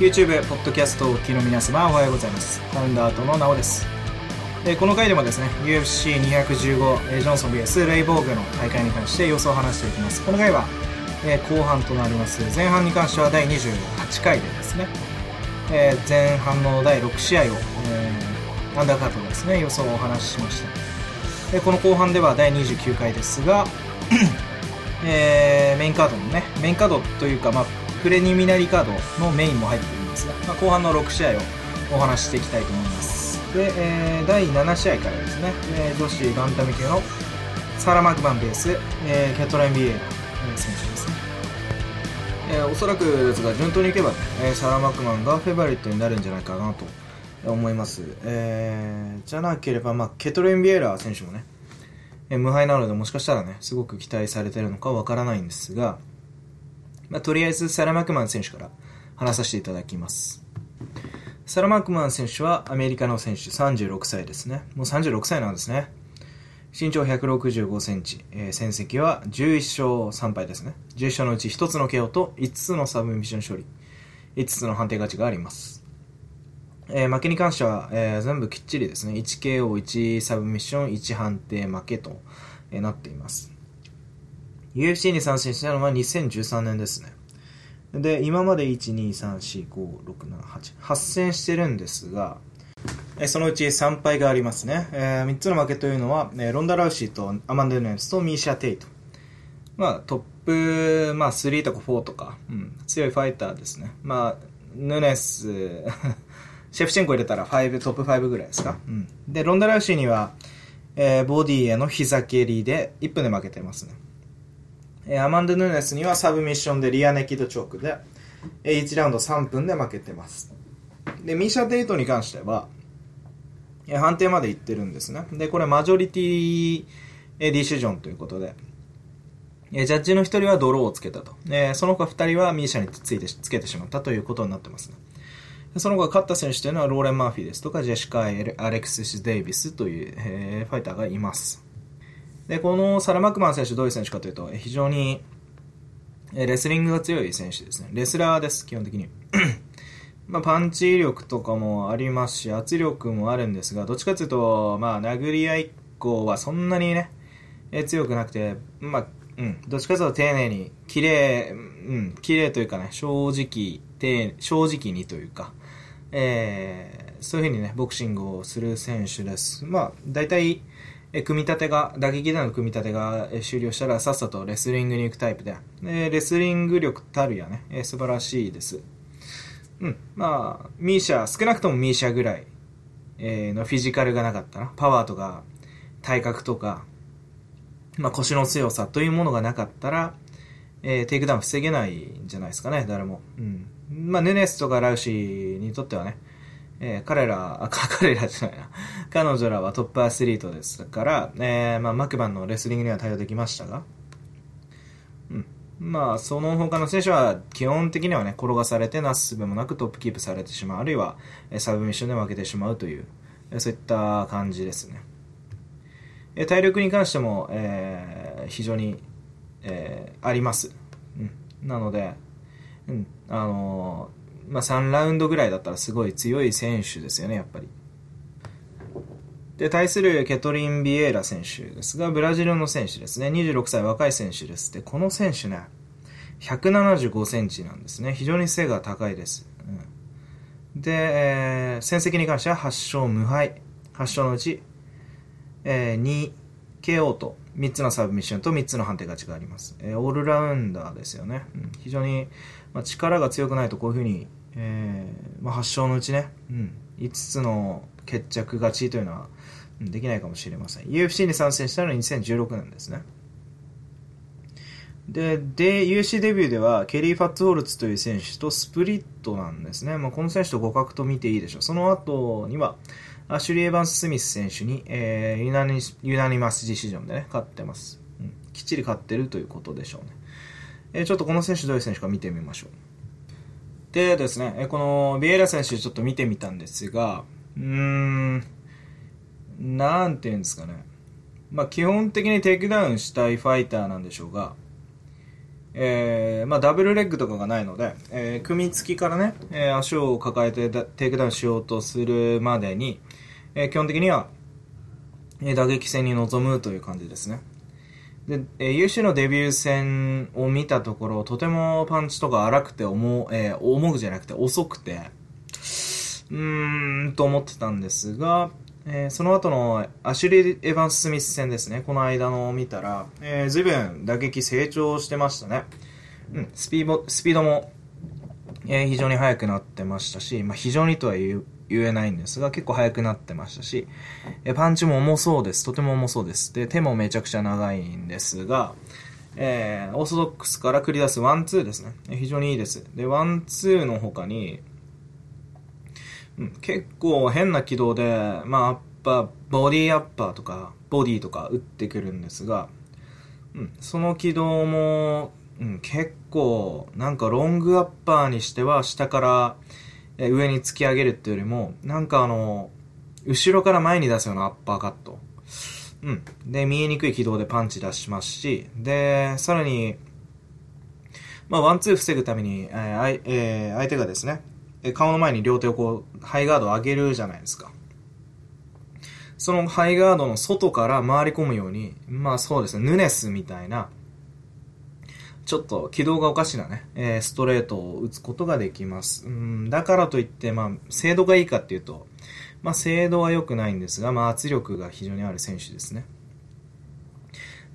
YouTube、ポッドキャストをお聞きの皆様おはようございます。ファウンダーとのなおです。えこの回でもですね、UFC215、えジョンソン VS レイボーグの大会に関して予想を話していきます。この回は、え後半となります。前半に関しては第28回でですね、え前半の第6試合を、えーアンダーカットでですね、予想をお話ししました。でこの後半では第29回ですが、えーメインカードのね、メインカードというか、まあ、プレニミナリーカードのメインも入っているんですが、まあ、後半の6試合をお話ししていきたいと思います。で、えー第7試合からですね、えー女子バンタム級のサラ・マクバンベース、えーキャトライン・ビエイラ、選手ですね。えーおそらくですが、順当にいけばね、えサラ・マクマンがフェバリットになるんじゃないかなと思います。えーじゃなければ、まあ、ケトレン・ビエラー選手もね、えー無敗なので、もしかしたらね、すごく期待されてるのかわからないんですが、まあ、とりあえずサラ・マクマン選手から話させていただきます。サラ・マクマン選手はアメリカの選手、36歳ですね。もう36歳なんですね。身長165センチ、えー戦績は11勝3敗ですね。11勝のうち1つの KO と5つのサブミッション勝利、5つの判定勝ちがあります。えー負けに関しては、えー全部きっちりですね。1KO、1サブミッション、1判定負けと、えーなっています。UFC に参戦したのは2013年ですね。で、今まで1、2、3、4、5、6、7、8、8戦してるんですが、えそのうち3敗がありますね。え3つの負けというのは、えロンダ・ラウシーとアマンド・ヌネスとミーシャ・テイト。まあ、トップ、まあ、3とか4とか、うん、強いファイターですね。まあ、ヌネス、シェフチェンコ入れたら5、トップ5ぐらいですか。うん。で、ロンダ・ラウシーには、えーボディへの膝蹴りで1分で負けてますね。えアマンド・ヌーネスにはサブミッションでリアネキドチョークで、えー1ラウンド3分で負けてます。で、ミーシャ・テイトに関しては、え判定まで行ってるんですね。で、これマジョリティえーディシジョンということで、えジャッジの一人はドローをつけたと。えーその他二人はミーシャについてつけてしまったということになってますね。その後勝った選手というのはローレン・マーフィーですとか、ジェシカ・アレクシス・デイビスという、えーファイターがいます。で、このサラ・マクマン選手どういう選手かというと、非常にレスリングが強い選手ですね。レスラーです、基本的に。まあ、パンチ力とかもありますし、圧力もあるんですが、どっちかというと、まあ、殴り合いっこはそんなにね、え強くなくて、まあ、うん、どっちかというと丁寧に、綺麗、うん、綺麗というかね、正直、丁正直にというか、えーそういうふうにね、ボクシングをする選手です。まあ、大体、え組み立てが、打撃での組み立てがえ終了したらさっさとレスリングに行くタイプで、えレスリング力たるやね、え素晴らしいです。うん、まあ、ミーシャ、少なくともミーシャぐらい、えのフィジカルがなかったな。パワーとか、体格とか、まあ腰の強さというものがなかったら、えーテイクダウン防げないんじゃないですかね、誰も。うん。まあ、ヌネスとかラウシーにとってはね、えー彼ら、彼らじゃないな。彼女らはトップアスリートですから、えーまあ、マクバンのレスリングには対応できましたが、うん。まあ、その他の選手は基本的にはね、転がされてなすすべもなくトップキープされてしまう、あるいはサブミッションで負けてしまうという、そういった感じですね。え体力に関しても、えー非常に、えーあります。うん。なので、うん、あのーまあ、3ラウンドぐらいだったらすごい強い選手ですよね、やっぱり。で、対するケトリン・ビエイラ選手ですが、ブラジルの選手ですね。26歳若い選手です。で、この選手ね、175センチなんですね。非常に背が高いです。うん、で、えー戦績に関しては8勝無敗。8勝のうち、えー、2 KO と3つのサブミッションと3つの判定勝ちがあります。えーオールラウンダーですよね。うん非常に、まあ、力が強くないとこういうふうに、えーまあ、8勝のうちね、うん、5つの決着勝ちというのは、うんできないかもしれません。UFC に参戦したのは2016年ですね。で、で、UFC デビューでは、ケリー・ファッツホルツという選手とスプリットなんですね。まあ、この選手と互角と見ていいでしょう。その後には、アシュリー・エヴァンス・スミス選手に、えーユナニユナニマスディシジョンでね、勝ってます、うん。きっちり勝ってるということでしょうね。えーちょっとこの選手どういう選手か見てみましょう。でですね、このビエラ選手ちょっと見てみたんですが、うーん、なんていうんですかね。まあ基本的にテイクダウンしたいファイターなんでしょうが、えー、まあ、ダブルレッグとかがないので、えー、組み付きからね、えー、足を抱えてテイクダウンしようとするまでに、え、基本的には、え、打撃戦に臨むという感じですね。で、えー、UC のデビュー戦を見たところ、とてもパンチとか荒くて重、えー、重くじゃなくて遅くて、うーん、と思ってたんですが、えー、その後のアシュリー・エヴァンス・スミス戦ですね。この間のを見たら、えー、随分打撃成長してましたね。うん、スピード、スピードも、えー、非常に速くなってましたし、まあ、非常にとは言言えないんですが、結構速くなってましたし、え、パンチも重そうです。とても重そうです。で、手もめちゃくちゃ長いんですが、えー、オーソドックスから繰り出すワンツーですね。非常にいいです。で、ワンツーの他に、うん、結構変な軌道で、まあ、アッパー、ボディアッパーとか、ボディとか打ってくるんですが、うん、その軌道も、うん、結構、なんかロングアッパーにしては下から上に突き上げるっていうよりも、なんかあの、後ろから前に出すようなアッパーカット。うん。で、見えにくい軌道でパンチ出しますし、で、さらに、まあ、ワンツー防ぐために、えーえー、相手がですね、顔の前に両手をこう、ハイガードを上げるじゃないですか。そのハイガードの外から回り込むように、まあそうですね、ヌネスみたいな、ちょっと軌道がおかしなね、えー、ストレートを打つことができます。うん、だからといって、まあ、精度がいいかっていうと、まあ、精度は良くないんですが、まあ、圧力が非常にある選手ですね。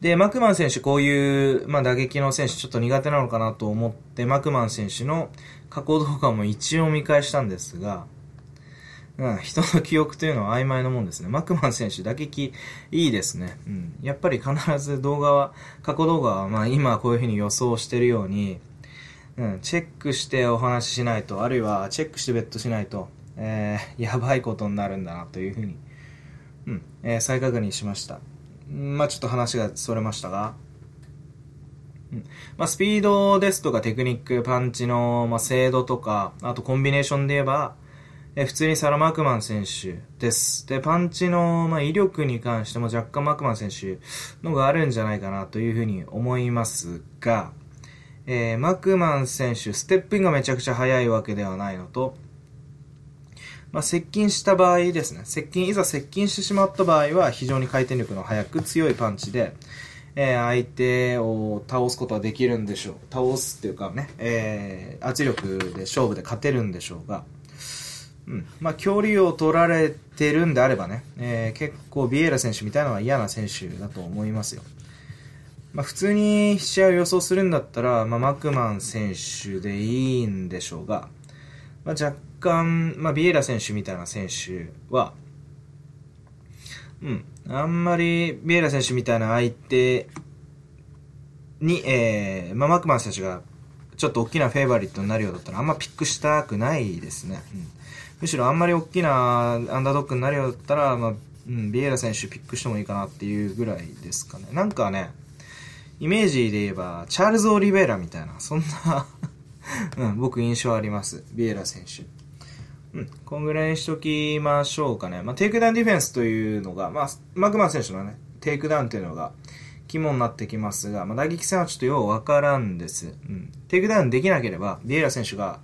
で、マクマン選手、こういう、まあ、打撃の選手、ちょっと苦手なのかなと思って、マクマン選手の過去動画も一応見返したんですが、うん、人の記憶というのは曖昧なもんですね。マクマン選手、打撃いいですね。うん。やっぱり必ず動画は、過去動画は、まあ今こういうふうに予想してるように、うん、チェックしてお話ししないと、あるいはチェックしてベットしないと、えー、やばいことになるんだなというふうに、うん、えー、再確認しました。まあちょっと話がそれましたが、うん、まあスピードですとかテクニック、パンチの、まあ、精度とか、あとコンビネーションで言えば、え普通にサラ・マクマン選手です。で、パンチの、まあ、威力に関しても若干マクマン選手のがあるんじゃないかなというふうに思いますが、えー、マクマン選手、ステップインがめちゃくちゃ速いわけではないのと、まあ、接近した場合ですね、接近、いざ接近してしまった場合は、非常に回転力の速く強いパンチで、えー、相手を倒すことはできるんでしょう。倒すっていうかね、えー、圧力で勝負で勝てるんでしょうが、うん。まあ、距離を取られてるんであればね、えー、結構ビエイラ選手みたいなのは嫌な選手だと思いますよ。まあ、普通に試合を予想するんだったら、まあ、マクマン選手でいいんでしょうが、まあ、若干、まあ、ビエラ選手みたいな選手は、うん、あんまりビエラ選手みたいな相手に、えー、まあ、マクマン選手がちょっと大きなフェイバリットになるようだったらあんまピックしたくないですね。うん、むしろあんまり大きなアンダードッグになるようだったら、まあ、うん、ビエラ選手ピックしてもいいかなっていうぐらいですかね。なんかね、イメージで言えば、チャールズ・オリベラみたいな、そんな うん、僕印象あります。ビエラ選手。うん、こんぐらいにしときましょうかね。まあ、テイクダウンディフェンスというのが、まあ、マクマン選手のね、テイクダウンというのが肝になってきますが、まあ、打撃戦はちょっとようわからんです。うん。テイクダウンできなければ、ビエラ選手が、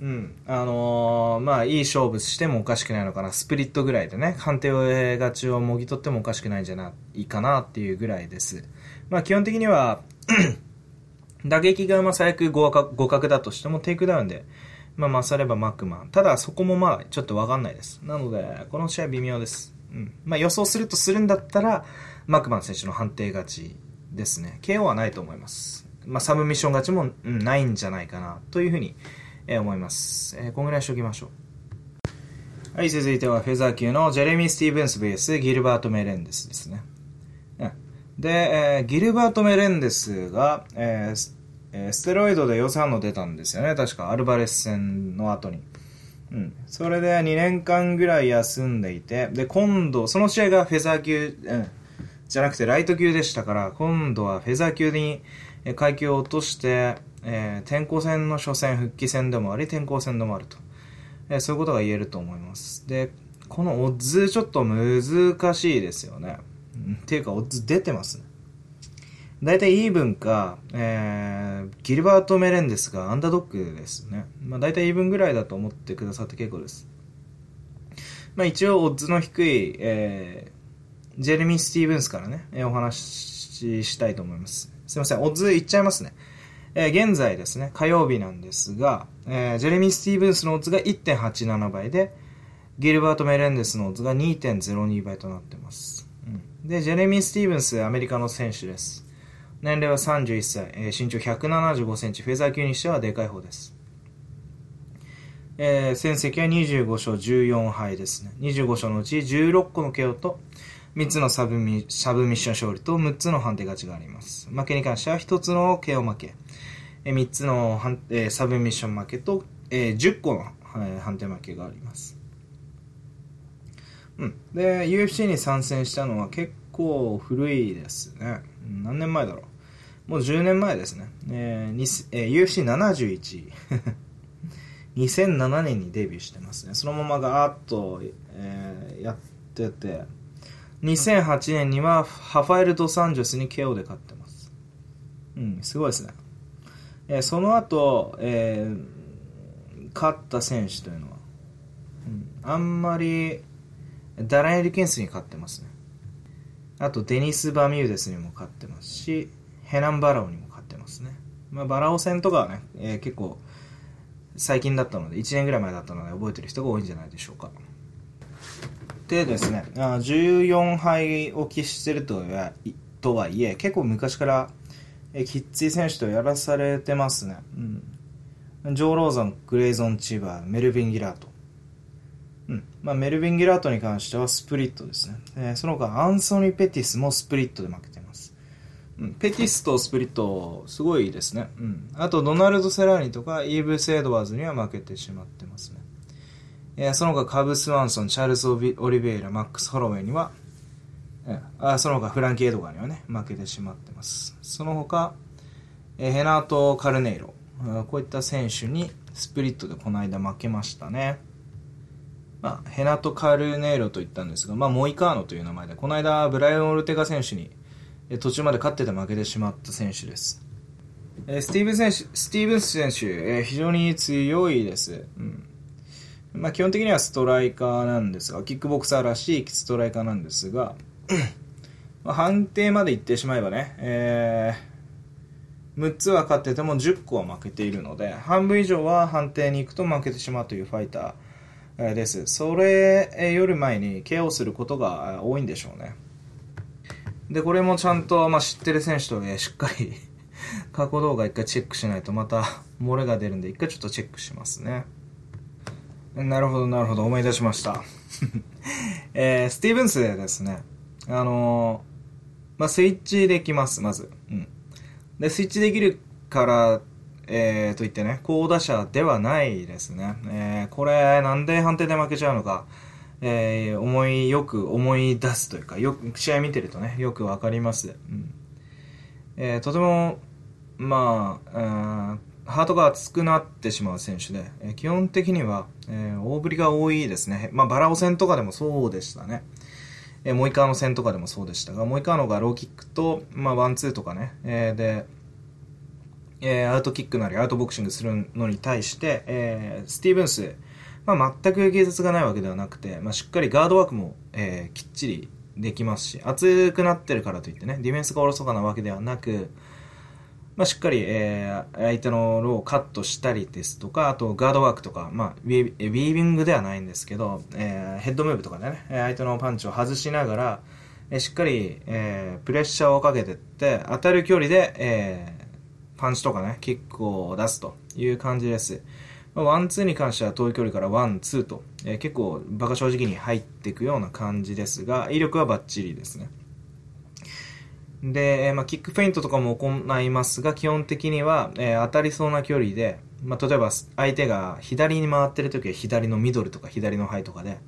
うん。あのー、まあ、いい勝負してもおかしくないのかな。スプリットぐらいでね、判定勝ちをもぎ取ってもおかしくないんじゃないかなっていうぐらいです。まあ、基本的には 打撃がまあ最悪互角だとしてもテイクダウンで、まあ、勝ればマックマン。ただ、そこもまあ、ちょっとわかんないです。なので、この試合微妙です。うん。まあ、予想するとするんだったら、マックマン選手の判定勝ちですね。KO はないと思います。まあ、サブミッション勝ちも、うん、ないんじゃないかな、というふうに、えー、思います。えー、こんぐらいしておきましょう。はい、続いてはフェザー級のジェレミー・スティーブンス VS ギルバート・メレンデスですね。で、えー、ギルバート・メレンデスが、えー、ステロイドで陽性反応出たんですよね。確かアルバレス戦の後に。うん。それで2年間ぐらい休んでいて、で、今度、その試合がフェザー級、うん、じゃなくてライト級でしたから、今度はフェザー級に階級を落として、えー、転校戦の初戦、復帰戦でもあり、転校戦でもあると。えー、そういうことが言えると思います。で、このオッズちょっと難しいですよね。っていうか、オッズ出てますね。大体イーブンか、えー、ギルバート・メレンデスがアンダードッグですね。まあ大体イーブンぐらいだと思ってくださって結構です。まあ一応、オッズの低い、えー、ジェレミー・スティーブンスからね、えー、お話ししたいと思います。すいません、オッズいっちゃいますね。えー、現在ですね、火曜日なんですが、えー、ジェレミー・スティーブンスのオッズが1.87倍で、ギルバート・メレンデスのオッズが2.02倍となってます。うん、で、ジェレミー・スティーブンス、アメリカの選手です。年齢は31歳、えー、身長175センチ、フェザー級にしてはでかい方です。えー、戦績は25勝14敗ですね。25勝のうち16個の KO と3つのサブミサブミッション勝利と6つの判定勝ちがあります。負けに関しては1つの KO 負け、えー、3つのえー、サブミッション負けと、えー、10個の、えー、判定負けがあります。うん。で、UFC に参戦したのは結構古いですね。何年前だろう。もう10年前ですね。えーえー、UFC71 2007年にデビューしてますね。そのままガーッと、えー、やってて、2008年にはハファエル・ド・サンジョスに KO で勝ってます。うん、すごいですね。えー、その後、えー、勝った選手というのは、うん、あんまり、ダラ・エリケンスに勝ってますね。あと、デニス・バミューデスにも勝ってますし、ヘナン・バラオにも勝ってますね。まあ、バラオ戦とかはね、えー、結構、最近だったので、1年ぐらい前だったので覚えてる人が多いんじゃないでしょうか。でですね、あ14敗を喫してるとはとはいえ、結構昔からえきっつい選手とやらされてますね。うん。ジョー・ローザン、グレイゾン・チーバー、メルビン・ギラート。うん。まあ、メルビン・ギラートに関してはスプリットですね。え、その他、アンソニー・ペティスもスプリットで負けてます。うん。ペティスとスプリット、すごいですね。うん。あと、ドナルド・セローニとか、イーブス・エドワーズには負けてしまってますね。え、その他カブス・ワンソン、チャールズ・オリベイラ、マックス・ホロウェイには、あその他フランキー・エドガーにはね、負けてしまってます。その他、え、ヘナート・カルネイロ、こういった選手にスプリットでこの間負けましたね。まあ、ヘナト・カルネイロと言ったんですが、まあ、モイカーノという名前で、この間、ブライアン・オルテガ選手に、え途中まで勝ってて負けてしまった選手です。えスティーブン選手、スティーブンス選手、え非常に強いです。うんまあ、基本的にはストライカーなんですが、キックボクサーらしいストライカーなんですが、まあ、判定まで行ってしまえばね、えー、6つは勝ってても10個は負けているので、半分以上は判定に行くと負けてしまうというファイターです。それより前に KO することが多いんでしょうね。で、これもちゃんと、まあ、知ってる選手と、ね、しっかり 過去動画一回チェックしないとまた漏れが出るんで、一回ちょっとチェックしますね。なるほど、なるほど。思い出しました。えー、スティーブンスでですね、あの、まあ、スイッチできます、まず。うん。で、スイッチできるから、えー、と言ってね、高打者ではないですね。えー、これ、なんで判定で負けちゃうのか、えー、思い、よく思い出すというか、よく、試合見てるとね、よくわかります。うん。えー、とても、まあ、ハートが熱くなってしまう選手で、えー、基本的には、えー、大振りが多いですね。まあ、バラオ戦とかでもそうでしたね。えー、モイカノ戦とかでもそうでしたが、モイカノがローキックと、まあ、ワンツーとかね、えー、で、えー、アウトキックなりアウトボクシングするのに対して、えー、スティーブンス、まあ、全く芸術がないわけではなくて、まあ、しっかりガードワークも、えー、きっちりできますし、熱くなってるからといってね、ディフェンスがおろそかなわけではなく、まあ、しっかり、えー、相手のローをカットしたりですとか、あとガードワークとか、まあ、ウィービングではないんですけど、えー、ヘッドムーブとかでね、相手のパンチを外しながら、えー、しっかり、えー、プレッシャーをかけてって、当たる距離で、えー、パンチとかね、キックを出すという感じです。ワン、ツーに関しては遠い距離からワン、ツーと、えー、結構馬鹿正直に入っていくような感じですが、威力はバッチリですね。で、まあ、キックフェイントとかも行いますが、基本的には、えー、当たりそうな距離で、まあ、例えば相手が左に回ってる時は左のミドルとか左のハイとかで、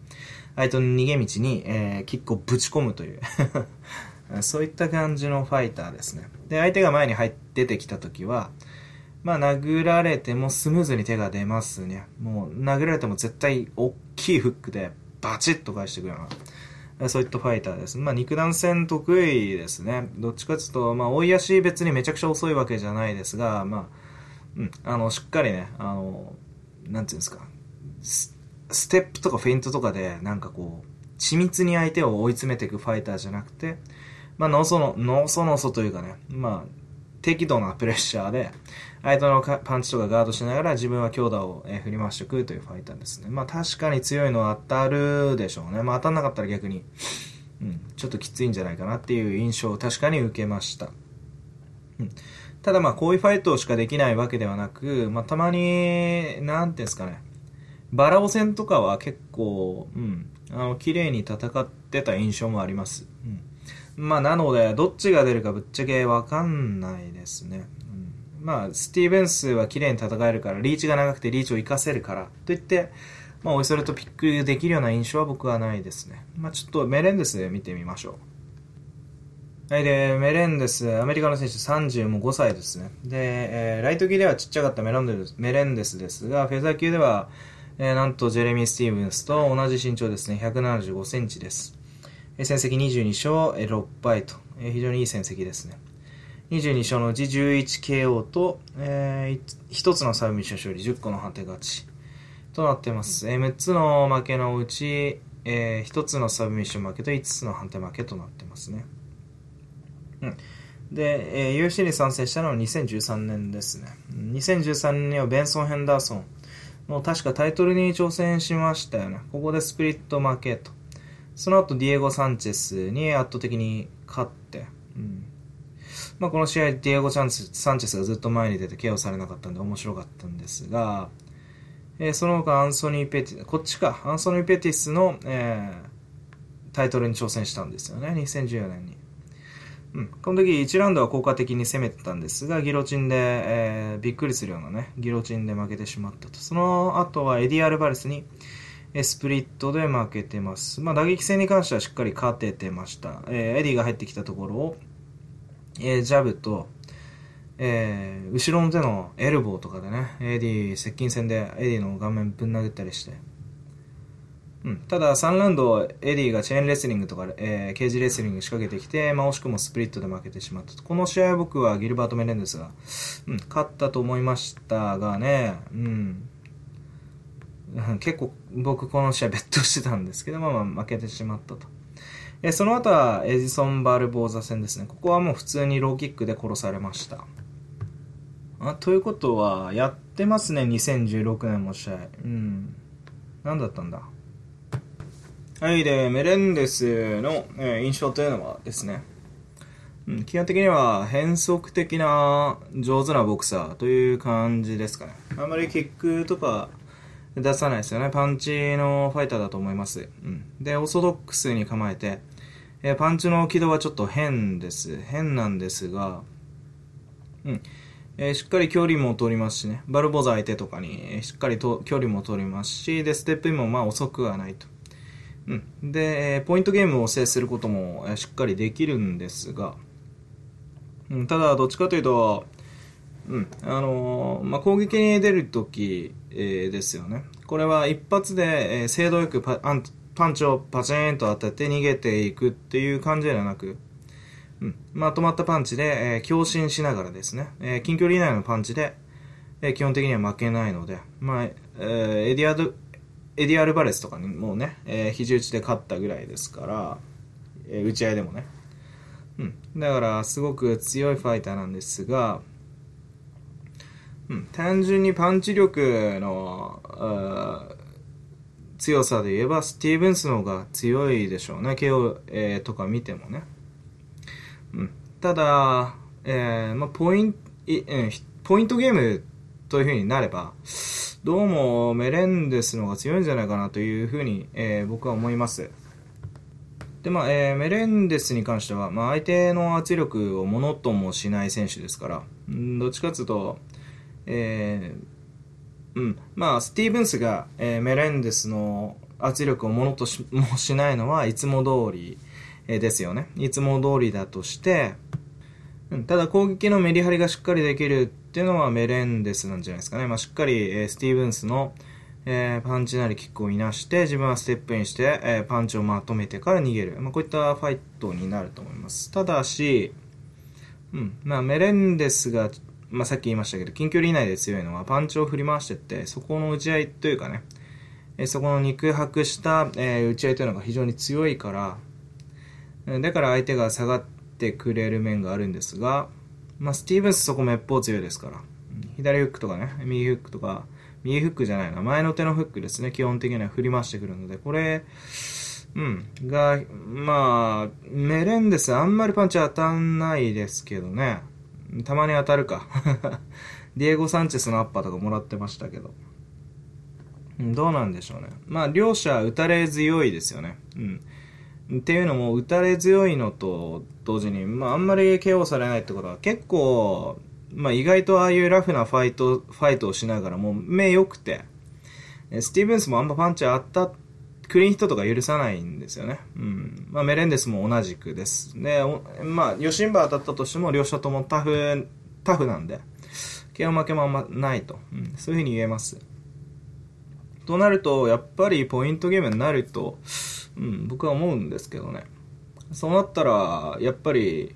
相手の逃げ道に、えー、キックをぶち込むという そういった感じのファイターですね。で、相手が前に入ってきた時は、まあ、殴られてもスムーズに手が出ますね。もう、殴られても絶対大きいフックでバチッと返していくような、そういったファイターです。まあ、肉弾戦得意ですね。どっちかというと、まあ、追い足別にめちゃくちゃ遅いわけじゃないですが、まあ、うん、あの、しっかりね、あの、なんていうんですか、ステップとかフェイントとかで、なんかこう、緻密に相手を追い詰めていくファイターじゃなくて、まあ、のその、のそのそというかね、まあ、適度なプレッシャーで、相手のパンチとかガードしながら自分は強打を、え振り回していくというファイターですね。まあ確かに強いのは当たるでしょうね。まあ当たんなかったら逆に、うん、ちょっときついんじゃないかなっていう印象を確かに受けました。うん、ただまあこういうファイトしかできないわけではなく、まあたまに、なんていうんですかね、バラオ戦とかは結構、うん、あの、綺麗に戦ってた印象もあります。うんまあ、なので、どっちが出るかぶっちゃけわかんないですね。まあ、スティーブンスは綺麗に戦えるから、リーチが長くてリーチを活かせるから、といって、まあ、おいそれとピックできるような印象は僕はないですね。まあ、ちょっとメレンデスで見てみましょう。はい、で、メレンデス、アメリカの選手35歳ですね。で、えー、ライト級ではちっちゃかったメレンデスメレンデスですが、フェザー級では、えー、なんとジェレミー・スティーブンスと同じ身長ですね、175センチです。戦績22勝6敗と、非常にいい戦績ですね。22勝のうち 11KO と、えー、1つのサブミッション勝利、10個の判定勝ちとなっています。えー、6つの負けのうち、えー、1つのサブミッション負けと5つの判定負けとなってますね。うん。で、えー、UFC に参戦したのは2013年ですね。2013年にはベンソン・ヘンダーソンの確かタイトルに挑戦しましたよね。ここでスプリット負けと。その後、ディエゴ・サンチェスに圧倒的に勝って、うん。まあ、この試合、ディエゴ・サンチェスがずっと前に出てケアをされなかったんで面白かったんですが、えー、その他、アンソニー・ペティス、こっちか、アンソニー・ペティスの、えー、タイトルに挑戦したんですよね、2014年に。うん、この時1ラウンドは効果的に攻めてたんですが、ギロチンで、えー、びっくりするようなね、ギロチンで負けてしまったと。その後はエディ・アルバレスに、スプリットで負けてます。まあ、打撃戦に関してはしっかり勝ててました。えー、エディが入ってきたところを、えー、ジャブと、えー、後ろの手のエルボーとかでね、エディ、接近戦でエディの顔面ぶん殴ったりして。うん。ただ、3ラウンド、エディがチェーンレスリングとか、えー、ケージレスリング仕掛けてきて、まあ、惜しくもスプリットで負けてしまったと。この試合は僕はギルバート・メレンデスが、うん、勝ったと思いましたがね、うん。結構僕この試合ベットしてたんですけど、まあまあ負けてしまったと。えその後はエジソン・バルボーザ戦ですね。ここはもう普通にローキックで殺されました。あということは、やってますね、2016年も試合。うん。何だったんだ？はい、で、メレンデスの、えー、印象というのはですね、うん、基本的には変則的な上手なボクサーという感じですかね。あんまりキックとか出さないですよね。パンチのファイターだと思います。うん。で、オーソドックスに構えて、えー、パンチの軌道はちょっと変です。変なんですが、うん。えー、しっかり距離も取りますしね。バルボザ相手とかに、え、しっかりと距離も取りますし、で、ステップインもまあ遅くはないと。うん。で、え、ポイントゲームを制することも、え、しっかりできるんですが、うん、ただ、どっちかというと、うん。あのー、まあ、攻撃に出るとき、えー、ですよね。これは一発で、えー、精度よくパンパンチをパチンと当てて逃げていくっていう感じではなく、うん、まとまったパンチで、えー、強振しながらですね、えー、近距離以内のパンチで、えー、基本的には負けないので、まあ、え、エディアド、エディ・アルバレスとかにもうね、え、肘打ちで勝ったぐらいですから、え、打ち合いでもね。うん。だから、すごく強いファイターなんですが、うん、単純にパンチ力の強さで言えばスティーブンスの方が強いでしょうね。KO、えー、とか見てもね、うん、ただ、えーまあ、ポインポイントゲームという風になればどうもメレンデスの方が強いんじゃないかなというふうに、えー、僕は思います。でまあえー、メレンデスに関しては、まあ、相手の圧力をものともしない選手ですから、どっちかというと、えー、うん、まあ、スティーブンスが、えー、メレンデスの圧力をものとしもしないのはいつも通り、えー、ですよね。いつも通りだとして、うん、ただ攻撃のメリハリがしっかりできるっていうのはメレンデスなんじゃないですかね。まあ、しっかり、えー、スティーブンスのえー、パンチなりキックをいなして、自分はステップインして、えー、パンチをまとめてから逃げる。まあ、こういったファイトになると思います。ただし、うん、まあ、メレンデスが、まあ、さっき言いましたけど、近距離以内で強いのは、パンチを振り回してって、そこの打ち合いというかね、え、そこの肉薄した、え、打ち合いというのが非常に強いから、だから相手が下がってくれる面があるんですが、まあ、スティーブンスそこめっぽう強いですから、左フックとかね、右フックとか、右フックじゃないな、前の手のフックですね、基本的には振り回してくるので、これ、うん、が、まあ、メレンデスあんまりパンチ当たんないですけどね、たまに当たるか。ディエゴ・サンチェスのアッパーとかもらってましたけど。どうなんでしょうね。まあ、両者打たれ強いですよね。うん。っていうのも、打たれ強いのと同時に、まあ、あんまり KO されないってことは結構、まあ、意外とああいうラフなファイト、ファイトをしながらも目良くて、スティーブンスもあんまパンチあった、クリーンヒットとか許さないんですよね。うん。まあ、メレンデスも同じくです。で、まあ、ヨシンバ当たったとしても、両者ともタフ、タフなんで、ケア負けもあんまないと。うん。そういうふうに言えます。となると、やっぱりポイントゲームになると、うん、僕は思うんですけどね。そうなったら、やっぱり、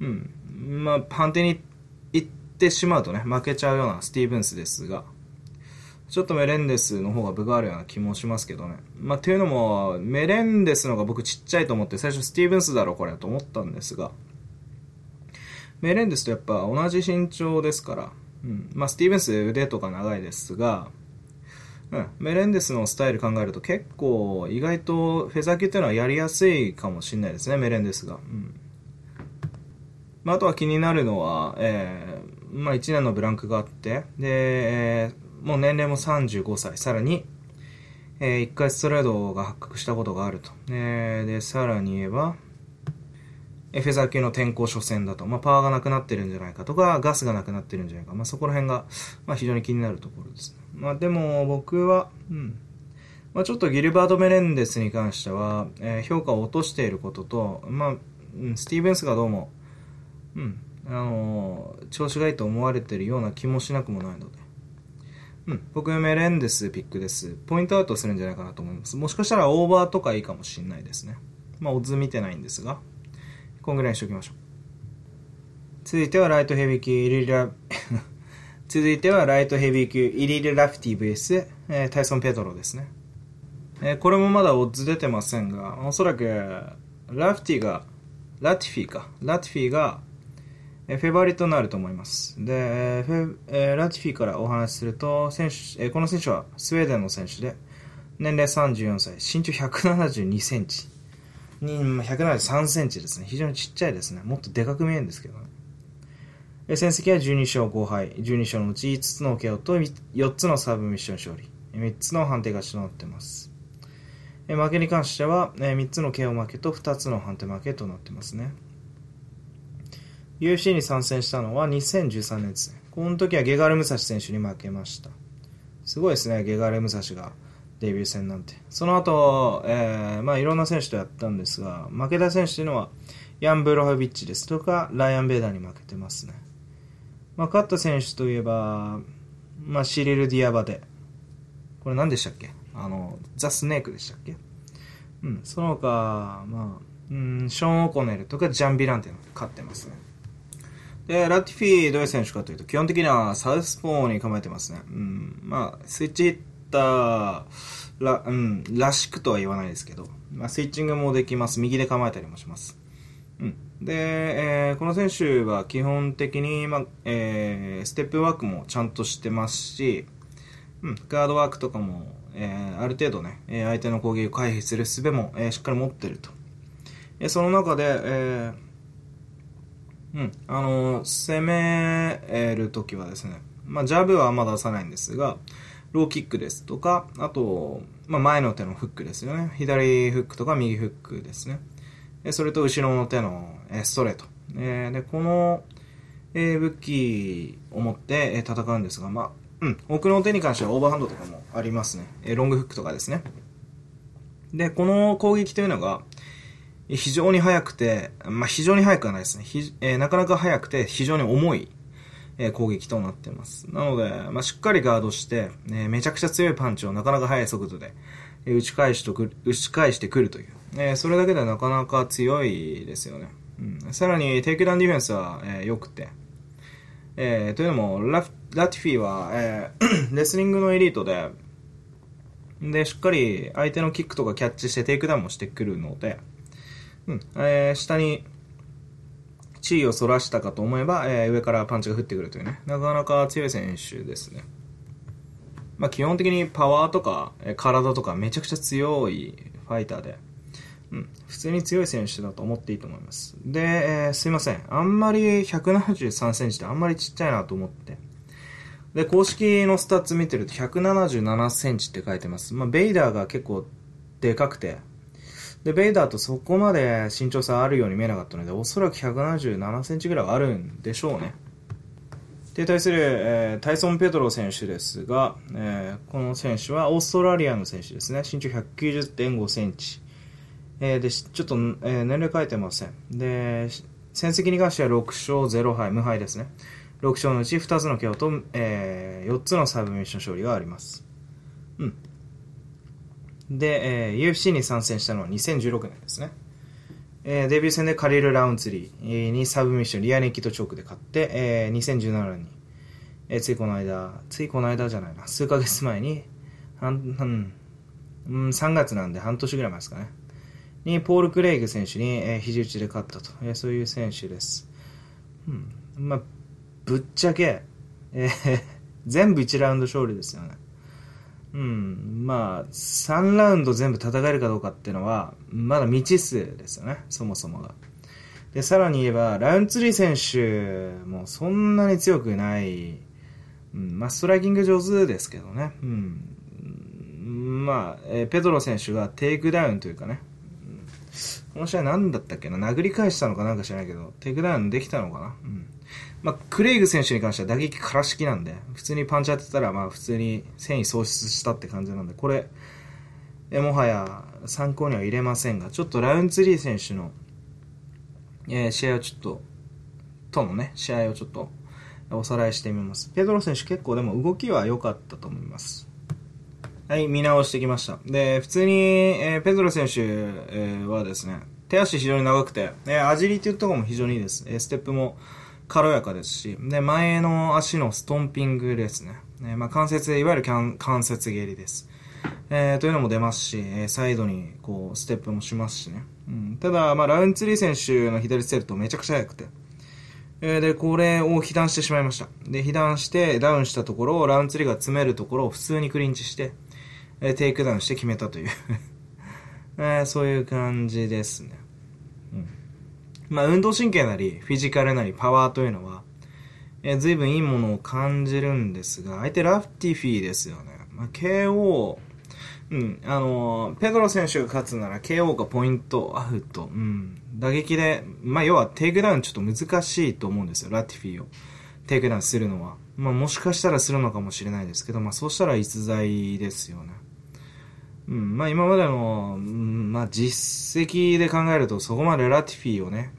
うん、まあ、判定に行ってしまうとね、負けちゃうようなスティーブンスですが、ちょっとメレンデスの方が分があるような気もしますけどね。まあ、っていうのも、メレンデスの方が僕ちっちゃいと思って、最初スティーブンスだろこれと思ったんですが、メレンデスとやっぱ同じ身長ですから、うん。まあ、スティーブンス腕とか長いですが、うん。メレンデスのスタイル考えると結構意外とフェザー級っていうのはやりやすいかもしれないですね、メレンデスが。うん。まあ、あとは気になるのは、えー、まあ、1年のブランクがあって、で、えー、もう年齢も35歳、さらに、えー、1回ストレートが発覚したことがあると。えー、で、さらに言えば、エフェザー級の転向初戦だと、まあ、パワーがなくなってるんじゃないかとか、ガスがなくなってるんじゃないか、まあ、そこら辺が、まあ、非常に気になるところです、まあ、でも、僕は、うん。まあ、ちょっとギルバート・メレンデスに関しては、えー、評価を落としていることと、まあ、スティーブンスがどうも、うん、あのー、調子がいいと思われてるような気もしなくもないので、うん、僕メレンデスピックです。ポイントアウトするんじゃないかなと思います。もしかしたらオーバーとかいいかもしれないですね。まあ、オッズ見てないんですが、こんぐらいにしておきましょう。続いてはライトヘビー級イリラ、続いてはライトヘビー級イリル・ラフティ VS、えー、タイソン・ペドロですね。えー、これもまだオッズ出てませんが、おそらくラフティが、ラティフィか、ラティフィが、えフェバリとなると思います。で、フェえラティフィからお話しすると、選手、えこの選手はスウェーデンの選手で、年齢34歳、身長172センチ。に173センチですね。非常にちっちゃいですね。もっとでかく見えるんですけどね。戦績は12勝5敗。12勝のうち5つの KO と4つのサーブミッション勝利。3つの判定勝ちとなっています。負けに関しては3つの KO 負けと2つの判定負けとなってますね。UFC に参戦したのは2013年ですね。この時はゲガル・ムサシ選手に負けました。すごいですね、ゲガル・ムサシがデビュー戦なんて。その後、えー、まあいろんな選手とやったんですが、負けた選手というのは、ヤン・ブロハビッチですとか、ライアン・ベーダーに負けてますね。まあ勝った選手といえば、まあシリル・ディアバデ。これ何でしたっけ？あの、ザ・スネークでしたっけ？うん、その他、まあ、うん、ショーン・オコネルとかジャン・ビランテの勝ってますね。で、ラティフィーどういう選手かというと、基本的にはサウスポーに構えてますね。うん。まあ、スイッチヒッターら、うん、らしくとは言わないですけど、まあ、スイッチングもできます。右で構えたりもします。うん。で、えー、この選手は基本的に、まあ、えー、ステップワークもちゃんとしてますし、うん、ガードワークとかも、えー、ある程度ね、相手の攻撃を回避する術も、え、しっかり持ってると。えその中で、えーうん、あの攻めるときはですね、まあ、ジャブはあんま出さないんですが、ローキックですとか、あと、まあ、前の手のフックですよね。左フックとか右フックですね。それと後ろの手のストレート。で、この武器を持って戦うんですが、まあ、うん、奥の手に関してはオーバーハンドとかもありますね。ロングフックとかですね。で、この攻撃というのが、非常に速くて、まあ、非常に速くはないですね。ひえー、なかなか速くて非常に重い、えー、攻撃となっています。なので、まあ、しっかりガードして、えー、めちゃくちゃ強いパンチをなかなか速い速度で、えー、打ち返しとく、打ち返してくるという。えー、それだけではなかなか強いですよね。うん、さらに、テイクダウンディフェンスは、えー、良くて、えー、というのもラ、ラティフィは、えー、レスリングのエリートで、で、しっかり相手のキックとかキャッチしてテイクダウンもしてくるので、うん、えー、下に注意を逸らしたかと思えば、えー、上からパンチが降ってくるというね、なかなか強い選手ですね。まあ、基本的にパワーとか、えー、体とかめちゃくちゃ強いファイターで、うん、普通に強い選手だと思っていいと思います。で、えー、すいません。あんまり173センチってあんまりちっちゃいなと思って。で、公式のスタッツ見てると177センチって書いてます。まあ、ベイダーが結構でかくて、で、ベイダーとそこまで身長差あるように見えなかったので、おそらく177センチぐらいはあるんでしょうね。で、対する、えー、タイソン・ペトロ選手ですが、えー、この選手はオーストラリアの選手ですね。身長190.5センチ。えー、で、ちょっと、えー、年齢書いてません。で、戦績に関しては6勝0敗、無敗ですね。6勝のうち2つの KO と、えー、4つのサブミッション勝利があります。で、えー、UFC に参戦したのは2016年ですね。えー、デビュー戦でカリル・ラウンツリーにサブミッション、リアネキとチョークで勝って、えー、2017年に、えー、ついこの間、ついこの間じゃないな、数ヶ月前に、半、うん、3月なんで半年ぐらい前ですかね。に、ポール・クレイグ選手に、えー、肘打ちで勝ったと、えー、そういう選手です。うん。まあ、ぶっちゃけ、えー、全部1ラウンド勝利ですよね。うん、まあ、3ラウンド全部戦えるかどうかっていうのは、まだ未知数ですよね、そもそもが。で、さらに言えば、ラウンツリー選手もそんなに強くない、うん、まあ、ストライキング上手ですけどね、うん、まあ、えー、ペドロ選手がテイクダウンというかね、この試合何だったっけな、殴り返したのかなんか知らないけど、テイクダウンできたのかな、うん。まあ、クレイグ選手に関しては打撃からっきしなんで、普通にパンチ当てたら、まあ、普通に戦意喪失したって感じなんで、これ、え、もはや参考には入れませんが、ちょっとラウンツリー選手の、えー、試合をちょっと、とのね、試合をちょっとおさらいしてみます。ペドロ選手結構でも動きは良かったと思います。はい、見直してきました。で、普通に、えー、ペドロ選手、えー、はですね、手足非常に長くて、えー、アジリティとかも非常にいいです。えー、ステップも、軽やかですし、で、前の足のストンピングですね。え、まあ、関節、いわゆる関節蹴りです。えー、というのも出ますし、え、サイドに、こう、ステップもしますしね。うん、ただ、まあ、ラウンツリー選手の左ステルトめちゃくちゃ速くて、えー、で、これを被弾してしまいました。で、被弾してダウンしたところを、ラウンツリーが詰めるところを普通にクリンチして、えー、テイクダウンして決めたという えー、そういう感じですね。まあ、運動神経なり、フィジカルなり、パワーというのは、えー、随分いいものを感じるんですが、相手ラティフィーですよね。まあ、KO、うん、あのー、ペドロ選手が勝つなら KO かポイント、アウト、うん、打撃で、まあ、要はテイクダウンちょっと難しいと思うんですよ、ラティフィーを。テイクダウンするのは。まあ、もしかしたらするのかもしれないですけど、まあ、そうしたら逸材ですよね。うん、まあ今までの、うん、まあ実績で考えるとそこまでラティフィーをね、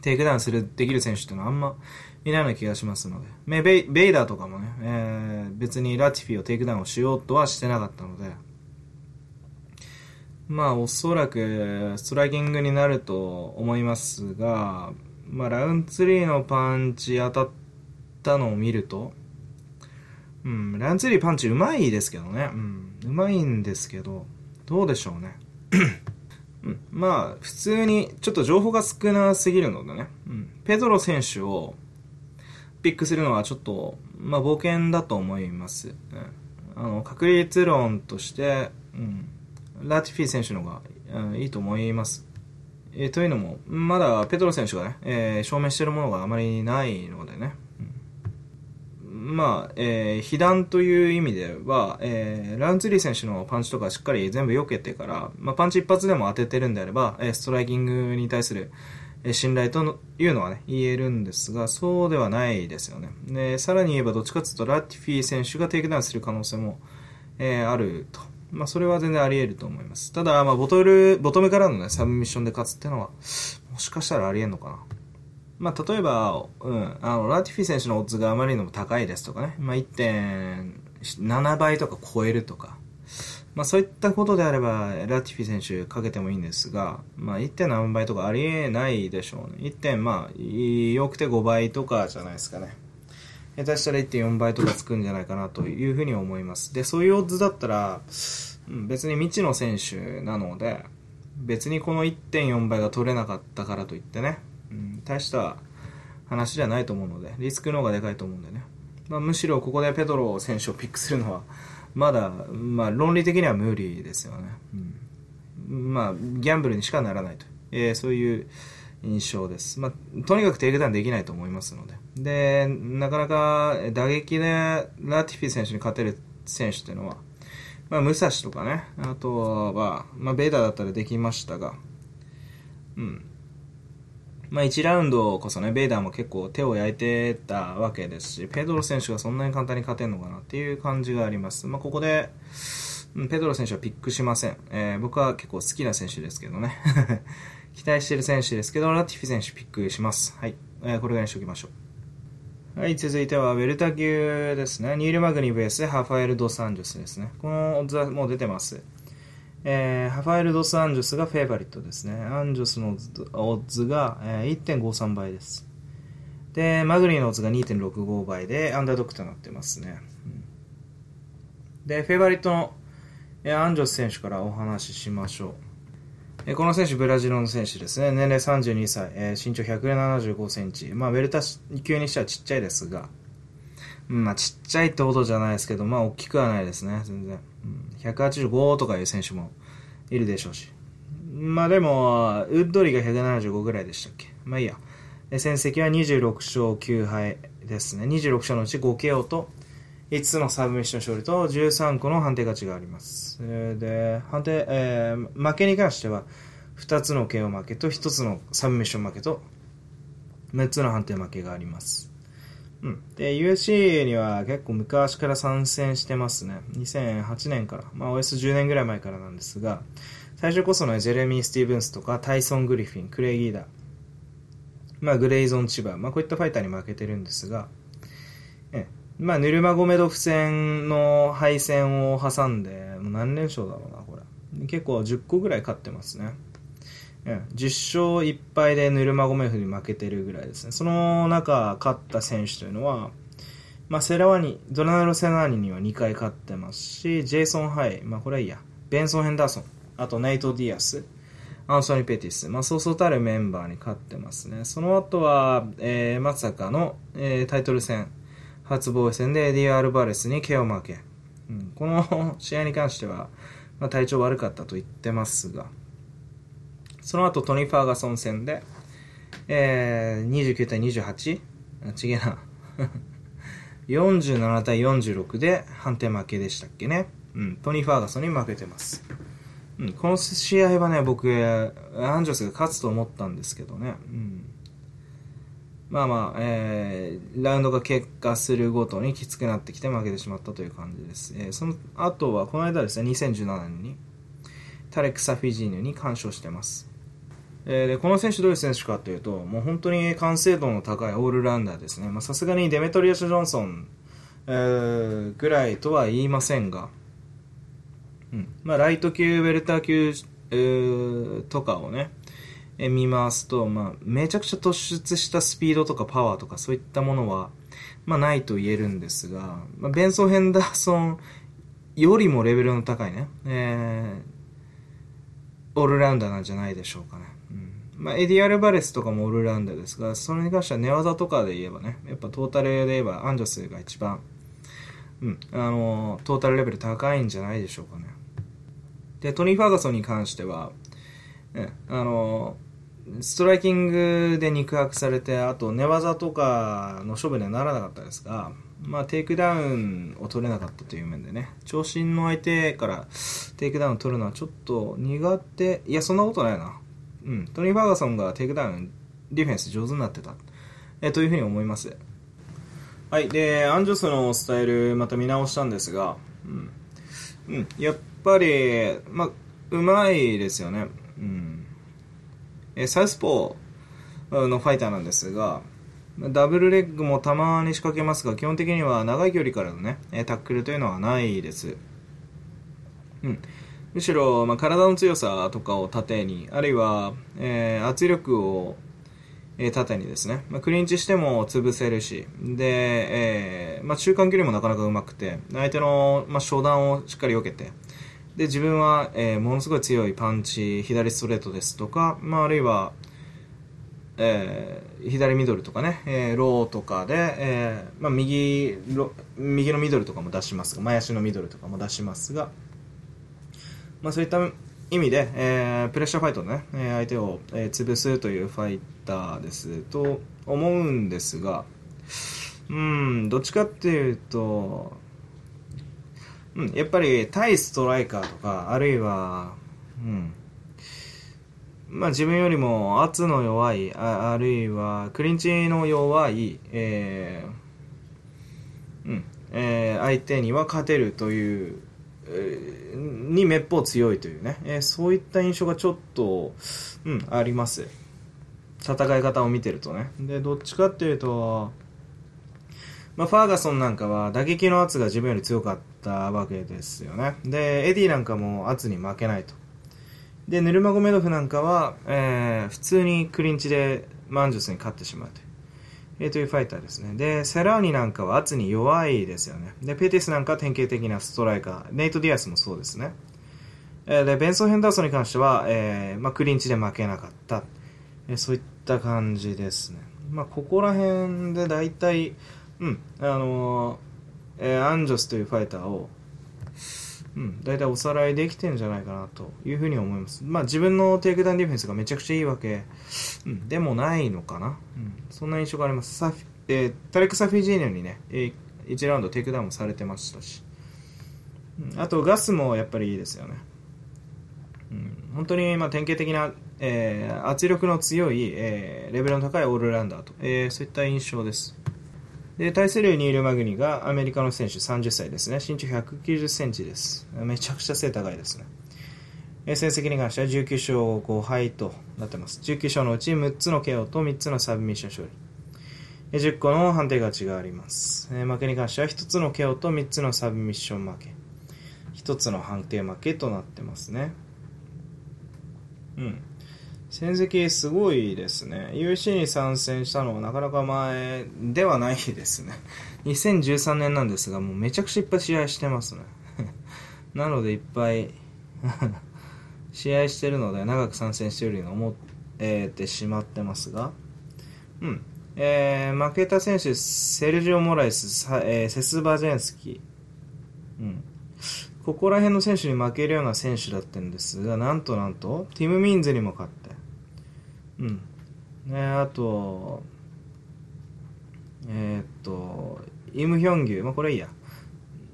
テイクダウンする、できる選手ってのはあんまいないような気がしますので。ベイ、ベイダーとかもね、えー、別にラティフィをテイクダウンをしようとはしてなかったので、まあおそらくストライキングになると思いますが、まあラウンツリーのパンチ当たったのを見ると、うん、ラウンツリーパンチうまいですけどね、うん、うまいんですけど、どうでしょうね。うん、まあ、普通に、ちょっと情報が少なすぎるのでね、うん、ペドロ選手をピックするのはちょっと、まあ、冒険だと思います。うん、あの、確率論として、うん、ラティフィー選手の方が、うん、いいと思います。えー、というのも、まだペドロ選手がね、えー、証明しているものがあまりないのでね、まあ、えー、被弾という意味では、えー、ラウンツリー選手のパンチとかしっかり全部避けてから、まあ、パンチ一発でも当ててるんであれば、えー、ストライキングに対する、えー、信頼というのはね、言えるんですが、そうではないですよね。で、さらに言えばどっちかというと、ラティフィー選手がテイクダウンする可能性も、えー、あると。まあ、それは全然あり得ると思います。ただ、まあ、ボトル、ボトムからのね、サブミッションで勝つっていうのは、もしかしたらあり得んのかな。まあ、例えば、うん、あの、ラティフィ選手のオッズがあまりにも高いですとかね、まあ、1.7倍とか超えるとか、まあ、そういったことであれば、ラティフィ選手かけてもいいんですが、まあ、1.7倍とかありえないでしょうね。1. 点、まあ、よくて5倍とかじゃないですかね。下手したら1.4倍とかつくんじゃないかなというふうに思います。で、そういうオッズだったら、うん別に未知の選手なので、別にこの1.4倍が取れなかったからといってね、うん、大した話じゃないと思うので、リスクの方がでかいと思うんでね。まあ、むしろここでペドロ選手をピックするのは、まだ、まあ、論理的には無理ですよね。うん、まあ、ギャンブルにしかならないと。えー、そういう印象です。まあ、とにかくテイクダウンできないと思いますので。で、なかなか打撃でラティフィ選手に勝てる選手っていうのは、まあ、ムサシとかね、あとは、まあ、ベイダーだったらできましたが、うん。まあ、1ラウンドこそね、ベイダーも結構手を焼いてたわけですし、ペドロ選手がそんなに簡単に勝てるのかなっていう感じがあります。まあ、ここで、ペドロ選手はピックしません。えー、僕は結構好きな選手ですけどね。期待してる選手ですけど、ラティフィ選手ピックします。はい。えー、これぐらいにしておきましょう。はい、続いては、ウェルター級ですね。ニール・マグニー VSでハファエル・ドス・アンジョスですね。このオッズはもう出てます。えー、ハファエル・ドス・アンジョスがフェイバリットですね。アンジョスのオッズが、えー、1.53倍です。で、マグニーのオッズが2.65倍で、アンダードッグとなってますね。うん、で、フェイバリットの、えー、アンジョス選手からお話ししましょう。えー、この選手、ブラジルの選手ですね。年齢32歳、えー、身長175センチ。まあ、ウェルタ級にしてはちっちゃいですが、まあ、ちっちゃいってことじゃないですけど、まあ、大きくはないですね、全然。うん、185とかいう選手もいるでしょうし。まあでも、ウッドリーが175ぐらいでしたっけ。まあいいや。戦績は26勝9敗ですね。26勝のうち 5KO と5つのサブミッション勝利と13個の判定勝ちがあります。で、判定、えー、負けに関しては2つの KO 負けと1つのサブミッション負けと6つの判定負けがあります。うん。で、USC には結構昔から参戦してますね。2008年から。まあ、およそ10年ぐらい前からなんですが、最初こそね、ジェレミー・スティーブンスとか、タイソン・グリフィン、クレイ・ギーダー、まあ、グレイゾン・チバー、まあ、こういったファイターに負けてるんですが、えまあ、ヌルマゴメドフ戦の敗戦を挟んで、もう何連勝だろうな、これ。結構10個ぐらい勝ってますね。うん、10勝1敗でヌルマゴメドフに負けてるぐらいですね。その中、勝った選手というのは、まあ、セラワニ、ドナルド・セラーニには2回勝ってますし、ジェイソン・ハイ、まあ、これはいいや、ベンソン・ヘンダーソン、あとネイト・ディアス、アンソニー・ペティス、まあ、そうそうたるメンバーに勝ってますね。その後は、えー、まさかの、えー、タイトル戦、初防衛戦でエディ・アアルバレスに KO 負け。うん、この試合に関しては、まあ、体調悪かったと言ってますが、その後トニー・ファーガソン戦で、えー、29対 28? ちげえな。47対46で判定負けでしたっけね。うん、トニー・ファーガソンに負けてます。うん、この試合はね、僕、アンジョスが勝つと思ったんですけどね。うん、まあまあ、えー、ラウンドが結果するごとにきつくなってきて負けてしまったという感じです。えー、その後は、この間ですね、2017年に、タレク・サフィジーヌに干渉してます。え、でこの選手どういう選手かというと、もう本当に完成度の高いオールラウンダーですね。さすがにデメトリアス・ジョンソン、えー、ぐらいとは言いませんが、うんまあ、ライト級、ウェルター級、えー、とかをね、えー、見ますと、まあ、めちゃくちゃ突出したスピードとかパワーとかそういったものは、まあ、ないと言えるんですが、まあ、ベンソン・ヘンダーソンよりもレベルの高いね、えー、オールラウンダーなんじゃないでしょうかね。まあ、エディ・アルバレスとかもオールラウンダーですが、それに関しては寝技とかで言えばね、やっぱトータルで言えばアンジョスが一番、うん、あの、トータルレベル高いんじゃないでしょうかね。で、トニー・ファーガソンに関しては、ね、あの、ストライキングで肉薄されて、あと寝技とかの勝負にはならなかったですが、まあ、テイクダウンを取れなかったという面でね、長身の相手からテイクダウンを取るのはちょっと苦手、いや、そんなことないな。うん、トニー・ファーガソンがテイクダウン、ディフェンス上手になってた、えというふうに思います。はい。で、アンジョスのスタイル、また見直したんですが、うん。うん、やっぱり、まあ、うまいですよね。うん。え、サウスポーのファイターなんですが、ダブルレッグもたまに仕掛けますが、基本的には長い距離からのね、タックルというのはないです。うん。むしろ、まあ、体の強さとかを盾に、あるいは、えー、圧力を、えー、盾にですね、まあ、クリンチしても潰せるし、で、えー、まあ、中間距離もなかなかうまくて、相手の、まあ、初段をしっかり避けて、で、自分は、えー、ものすごい強いパンチ、左ストレートですとか、まあ、あるいは、えー、左ミドルとかね、えー、ローとかで、えーまあ、右右のミドルとかも出しますが前足のミドルとかも出しますが、まあ、そういった意味で、えー、プレッシャーファイトね、え相手を、えー、潰すというファイターですと思うんですが、うん、どっちかっていうと、うん、やっぱり対ストライカーとか、あるいは、うん、まあ自分よりも圧の弱い、ああるいはクリンチの弱い、えー、うん、えー、相手には勝てるというにめっぽう強いというね、えー、そういった印象がちょっと、うん、あります。戦い方を見てるとね。で、どっちかっていうと、まあ、ファーガソンなんかは打撃の圧が自分より強かったわけですよね。で、エディなんかも圧に負けないと。で、ヌルマゴメドフなんかは、えー、普通にクリンチでアンジョスに勝ってしまうと。えー、というファイターですね。で、セラーニなんかは圧に弱いですよね。で、ペティスなんかは典型的なストライカー。ネイト・ディアスもそうですね。えー、で、ベンソン・ヘンダーソンに関しては、えー、まあ、クリンチで負けなかった。えー、そういった感じですね。まあ、ここら辺で大体、うん、あのー、えー、アンジョスというファイターを、うん、大体おさらいできてんじゃないかなというふうに思います。まあ自分のテイクダウンディフェンスがめちゃくちゃいいわけ、うん、でもないのかな、うん、そんな印象があります。サフえー、タレク・サフィジーヌにね、1ラウンドテイクダウンもされてましたし、うん、あとガスもやっぱりいいですよね。うん、本当にまあ典型的な、えー、圧力の強い、えー、レベルの高いオールラウンダーと、えー、そういった印象です。で、対するニール・マグニがアメリカの選手30歳ですね。身長190センチです。めちゃくちゃ背高いですね。え成績に関しては19勝5敗となってます。19勝のうち6つの KO と3つのサブミッション勝利。10個の判定勝ちがあります。え負けに関しては1つの KO と3つのサブミッション負け。1つの判定負けとなってますね。うん。戦績すごいですね。UC に参戦したのはなかなか前ではないですね。2013年なんですが、もうめちゃくちゃいっぱい試合してますね。なのでいっぱい 試合してるので長く参戦してるように思ってしまってますが、うん。えー、負けた選手、セルジオ・モライス、えー、セス・バジェンスキー。うん。ここら辺の選手に負けるような選手だったんですが、なんとなんと、ティム・ミンズにも勝って、うんねあとえー、っとイム・ヒョンギュまあこれいいや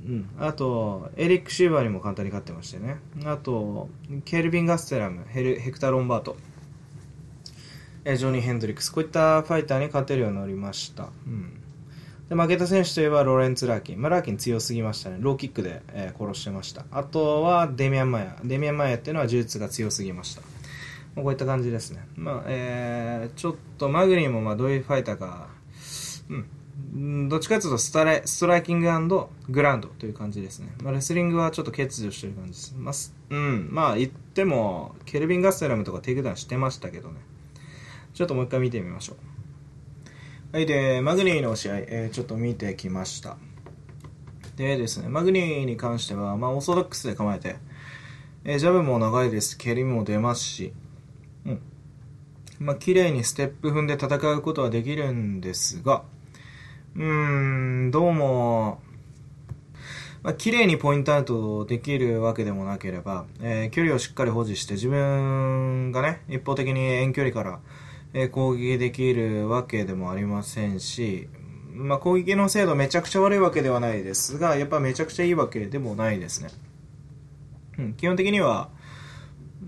うんあとエリック・シューバーにも簡単に勝ってましてねあとケルビン・ガステラムヘルヘクター・ロンバートえジョニー・ヘンドリックスこういったファイターに勝てるようになりました、うんで負けた選手といえばロレンツ・ラーキン。まあ、ラーキン強すぎましたね。ローキックで、えー、殺してました。あとはデミアン・マヤ。デミアン・マヤっていうのは柔術が強すぎました。こういった感じですね。まあ、えー、ちょっとマグニーもまあどういうファイターか、うん、どっちかというとストライストライキンググラウンドという感じですね。まあ、レスリングはちょっと欠如してる感じです。まあ、うん、まあ言っても、ケルビン・ガステラムとかテイクダウンしてましたけどね。ちょっともう一回見てみましょう。はい、で、マグニーの試合、えー、ちょっと見てきました。でですね、マグニーに関しては、まあ、オーソドックスで構えて、えー、ジャブも長いです。蹴りも出ますし、まあ、綺麗にステップ踏んで戦うことはできるんですが、うーん、どうも、まあ、綺麗にポイントアウトできるわけでもなければ、えー、距離をしっかり保持して自分がね、一方的に遠距離から、えー、攻撃できるわけでもありませんし、まあ、攻撃の精度めちゃくちゃ悪いわけではないですが、やっぱめちゃくちゃいいわけでもないですね。うん、基本的には、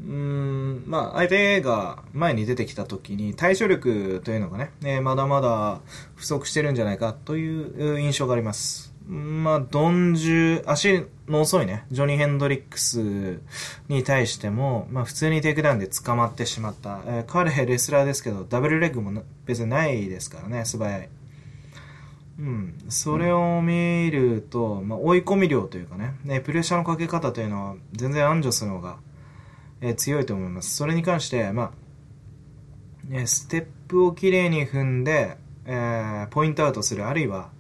うん、まあ、相手が前に出てきた時に対処力というのがね、えー、まだまだ不足してるんじゃないかという印象があります。まあ、鈍重、足の遅いね、ジョニー・ヘンドリックスに対しても、まあ、普通にテイクダウンで捕まってしまった。えー、彼、レスラーですけど、ダブルレッグも別にないですからね、素早い。うん。それを見ると、まあ、追い込み量というかね、ね、プレッシャーのかけ方というのは、全然アンジョスの方が、え、強いと思います。それに関して、まあ、ね、ステップをきれいに踏んで、えー、ポイントアウトする、あるいは、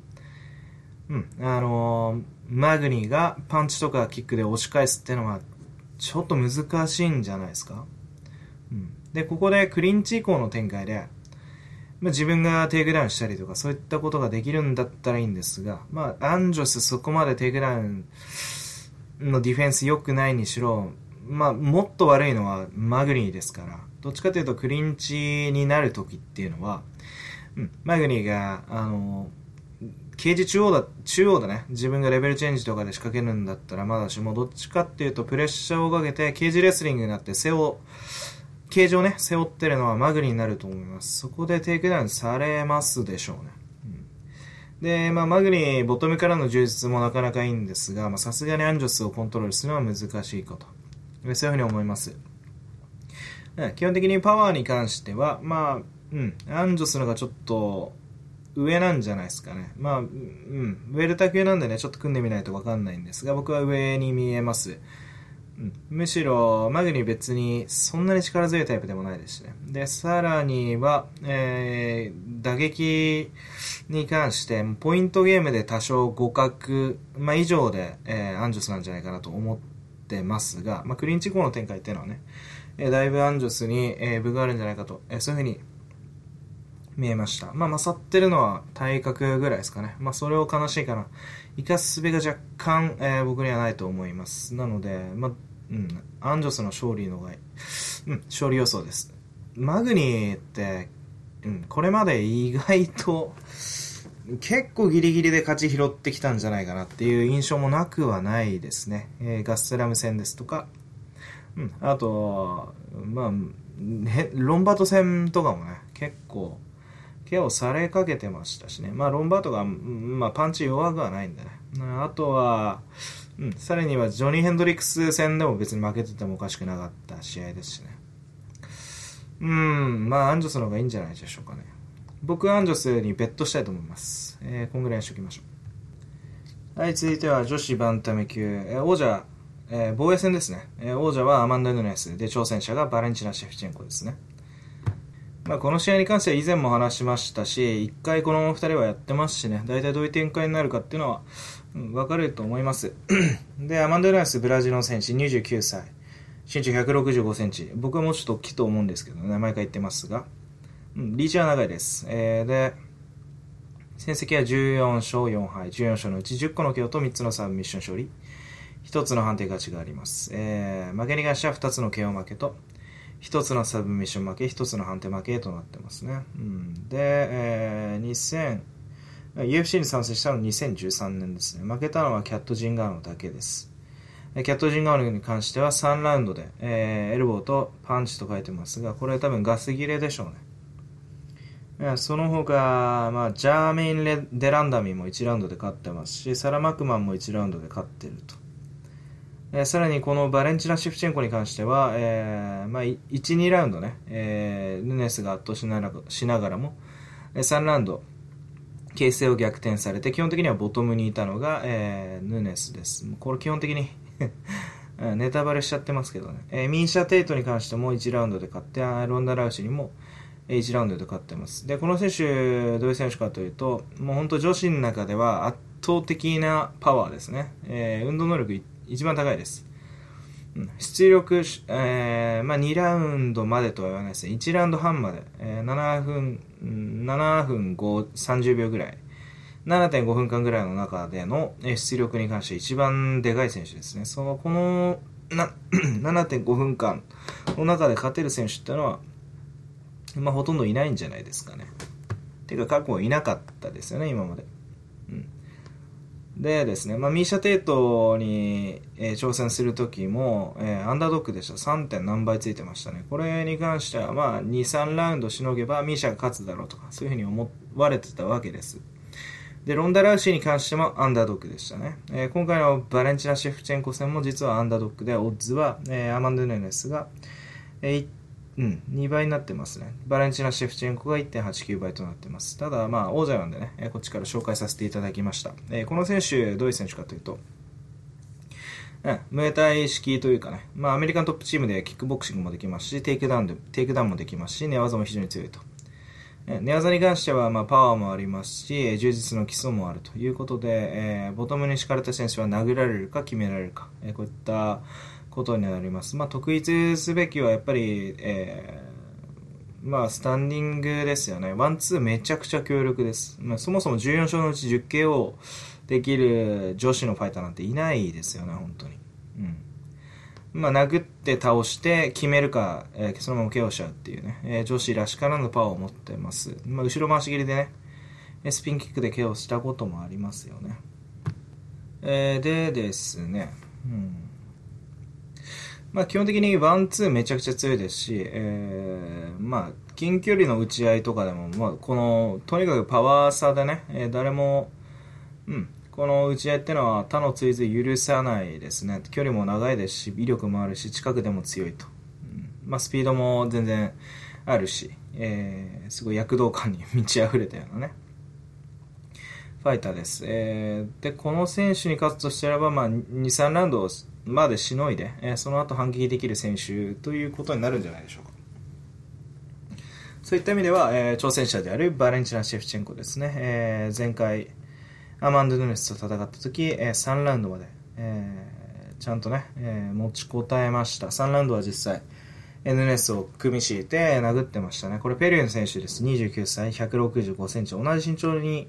うん、あのー、マグニーがパンチとかキックで押し返すっていうのは、ちょっと難しいんじゃないですか？うん。で、ここでクリンチ以降の展開で、まあ、自分がテイクダウンしたりとか、そういったことができるんだったらいいんですが、まあ、アンジョスそこまでテイクダウンのディフェンス良くないにしろ、まあ、もっと悪いのはマグニーですから、どっちかというとクリンチになる時っていうのは、うん、マグニーが、あのケージ中央だ、中央だね。自分がレベルチェンジとかで仕掛けるんだったらまだしも、どっちかっていうとプレッシャーをかけて、ケージレスリングになって背負、ケージをね、背負ってるのはマグニーになると思います。そこでテイクダウンされますでしょうね。うん、で、まあ、マグニー、ボトムからの柔術もなかなかいいんですが、まあ、さすがにアンジョスをコントロールするのは難しいこと。そういうふうに思います。基本的にパワーに関しては、まあ、うん、アンジョスのがちょっと、上なんじゃないですかね。まあ、うん、ウェルタ級なんでね、ちょっと組んでみないとわかんないんですが、僕は上に見えます。うん、むしろ、マグニ別にそんなに力強いタイプでもないですしね。で、さらには、えー、打撃に関して、ポイントゲームで多少互角、まあ、以上で、えー、アンジョスなんじゃないかなと思ってますが、まあ、クリンチ後の展開っていうのはね、えー、だいぶアンジョスに、えー、分があるんじゃないかと、えー、そういうふうに見えました。まあ、勝ってるのは体格ぐらいですかね。まあ、それを悲しいかな。生かす術が若干、えー、僕にはないと思います。なので、まあ、うん、アンジョスの勝利のがい、うん、勝利予想です。マグニーって、うん、これまで意外と、結構ギリギリで勝ち拾ってきたんじゃないかなっていう印象もなくはないですね。えー、ガスラム戦ですとか、うん、あと、まあ、ロンバート戦とかもね、結構、ケアをされかけてましたしね。まあ、ロンバートが、まあ、パンチ弱くはないんだね。あとは、うん、さらにはジョニー・ヘンドリックス戦でも別に負けててもおかしくなかった試合ですしね。うん、まあ、アンジョスの方がいいんじゃないでしょうかね。僕はアンジョスにベットしたいと思います。えー、こんぐらいにしときましょう。はい、続いては女子バンタム級、えー、王者、えー、防衛戦ですね。えー、王者はアマンダ・ヌネスで、挑戦者がバレンチナ・シェフチェンコですね。まあ、この試合に関しては以前も話しましたし、一回この2人はやってますしね、大体どういう展開になるかっていうのは、うん、分かると思います。で、アマンド・ライス、ブラジルの選手、29歳。身長165センチ。僕はもうちょっと大きいと思うんですけどね、毎回言ってますが。うん、リーチは長いです。えー、で、戦績は14勝4敗。14勝のうち10個の KO と3つのサブミッション勝利。1つの判定勝ちがあります。えー、負けに関しては2つの KO 負けと、一つのサブミッション負け、一つの判定負けとなってますね。うん、で、えー、2000、UFC に参戦したのは2013年ですね。負けたのはキャット・ジンガーノだけです。キャット・ジンガーノに関しては3ラウンドで、えー、エルボーとパンチと書いてますが、これ多分ガス切れでしょうね。その他、まあ、ジャーメイン・デランダミも1ラウンドで勝ってますし、サラ・マクマンも1ラウンドで勝ってると。えー、さらにこのバレンチナ・シフチェンコに関しては、えーまあ、1、2ラウンドね、えー、ヌネスが圧倒しなしながらも、3ラウンド、形勢を逆転されて、基本的にはボトムにいたのが、えー、ヌネスです。これ基本的に ネタバレしちゃってますけどね。えー、ミーシャ・テイトに関しても1ラウンドで勝って、ロンダ・ラウシにも1ラウンドで勝ってます。で、この選手、どういう選手かというと、もう本当女子の中では圧倒的なパワーですね。えー、運動能力一番高いです。出力、えー、まあ、2ラウンドまでとは言わないですね。1ラウンド半まで、えー、7分、7分5、30秒ぐらい。7.5分間ぐらいの中での出力に関して一番でかい選手ですね。その、この、7.5 分間の中で勝てる選手っていうのは、まあ、ほとんどいないんじゃないですかね。ていうか、過去いなかったですよね、今まで。うんでですね、まあ、ミーシャ・テイトに、えー、挑戦するときも、えー、アンダードックでした。3. 点何倍ついてましたね。これに関しては、まあ、2、3ラウンドしのげばミーシャが勝つだろうとか、そういうふうに思われてたわけです。で、ロンダ・ラウシーに関してもアンダードッグでしたね。えー、今回のバレンチナ・シェフチェンコ戦も実はアンダードッグで、オッズは、えー、アマンド・ヌネスが、えー、うん、2倍になってますね。バレンチナ・シェフチェンコが1.89倍となってます。ただ、まあ、王者なんでね、え、こっちから紹介させていただきました。え、この選手、どういう選手かというと、うん、ムエタイ式というかね、まあ、アメリカントップチームでキックボクシングもできますし、テイクダウンで、テイクダウンもできますし、寝技も非常に強いと。寝技に関しては、まあ、パワーもありますし、柔術の基礎もあるということで、えー、ボトムに敷かれた選手は殴られるか決められるか、えー、こういったことになります。まあ、特筆すべきはやっぱり、えー、まあ、スタンディングですよね。ワンツーめちゃくちゃ強力です。まあ、そもそも14勝のうち 10KO できる女子のファイターなんていないですよね、本当に。うん。まあ、殴って倒して決めるか、えー、そのまま KO しちゃうっていうね、えー、女子らしからぬパワーを持ってます。まあ、後ろ回し切りでね、スピンキックで KO したこともありますよね。えー、でですね、うん。まあ、基本的にワンツーめちゃくちゃ強いですし、えー、まあ、近距離の打ち合いとかでも、まあ、この、とにかくパワー差でね、えー、誰も、うん、この打ち合いっていうのは他の追随許さないですね。距離も長いですし、威力もあるし、近くでも強いと。うんまあ、スピードも全然あるし、えー、すごい躍動感に満ち溢れたようなね、ファイターです。えー、で、この選手に勝つとしたらば、まあ、2、3ラウンドまでしのいで、えー、その後反撃できる選手ということになるんじゃないでしょうか。そういった意味では、えー、挑戦者であるバレンチナ・シェフチェンコですね。えー、前回、アマンド・ヌネスと戦った時、えー、3ラウンドまで、えー、ちゃんとね、えー、持ちこたえました。3ラウンドは実際、ヌネスを組み敷いて殴ってましたね。これペルーの選手です。29歳、165センチ。同じ身長に、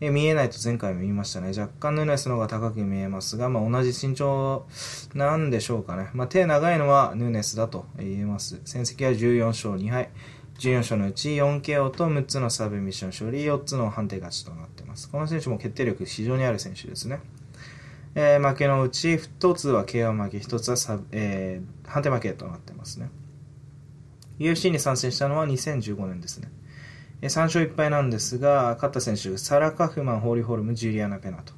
え見えないと前回も言いましたね。若干ヌネスの方が高く見えますが、まあ、同じ身長なんでしょうかね。まあ、手長いのはヌネスだと言えます。戦績は14勝2敗。14勝のうち 4KO と6つのサブミッション勝利、4つの判定勝ちとなっています。この選手も決定力非常にある選手ですね。えー、負けのうち1つは KO 負け、1つはサブ、えー、判定負けとなっていますね。UFC に参戦したのは2015年ですね。3勝1敗なんですが、勝った選手、サラ・カフマン、ホーリー・ホルム、ジュリアナ・ペーニャと。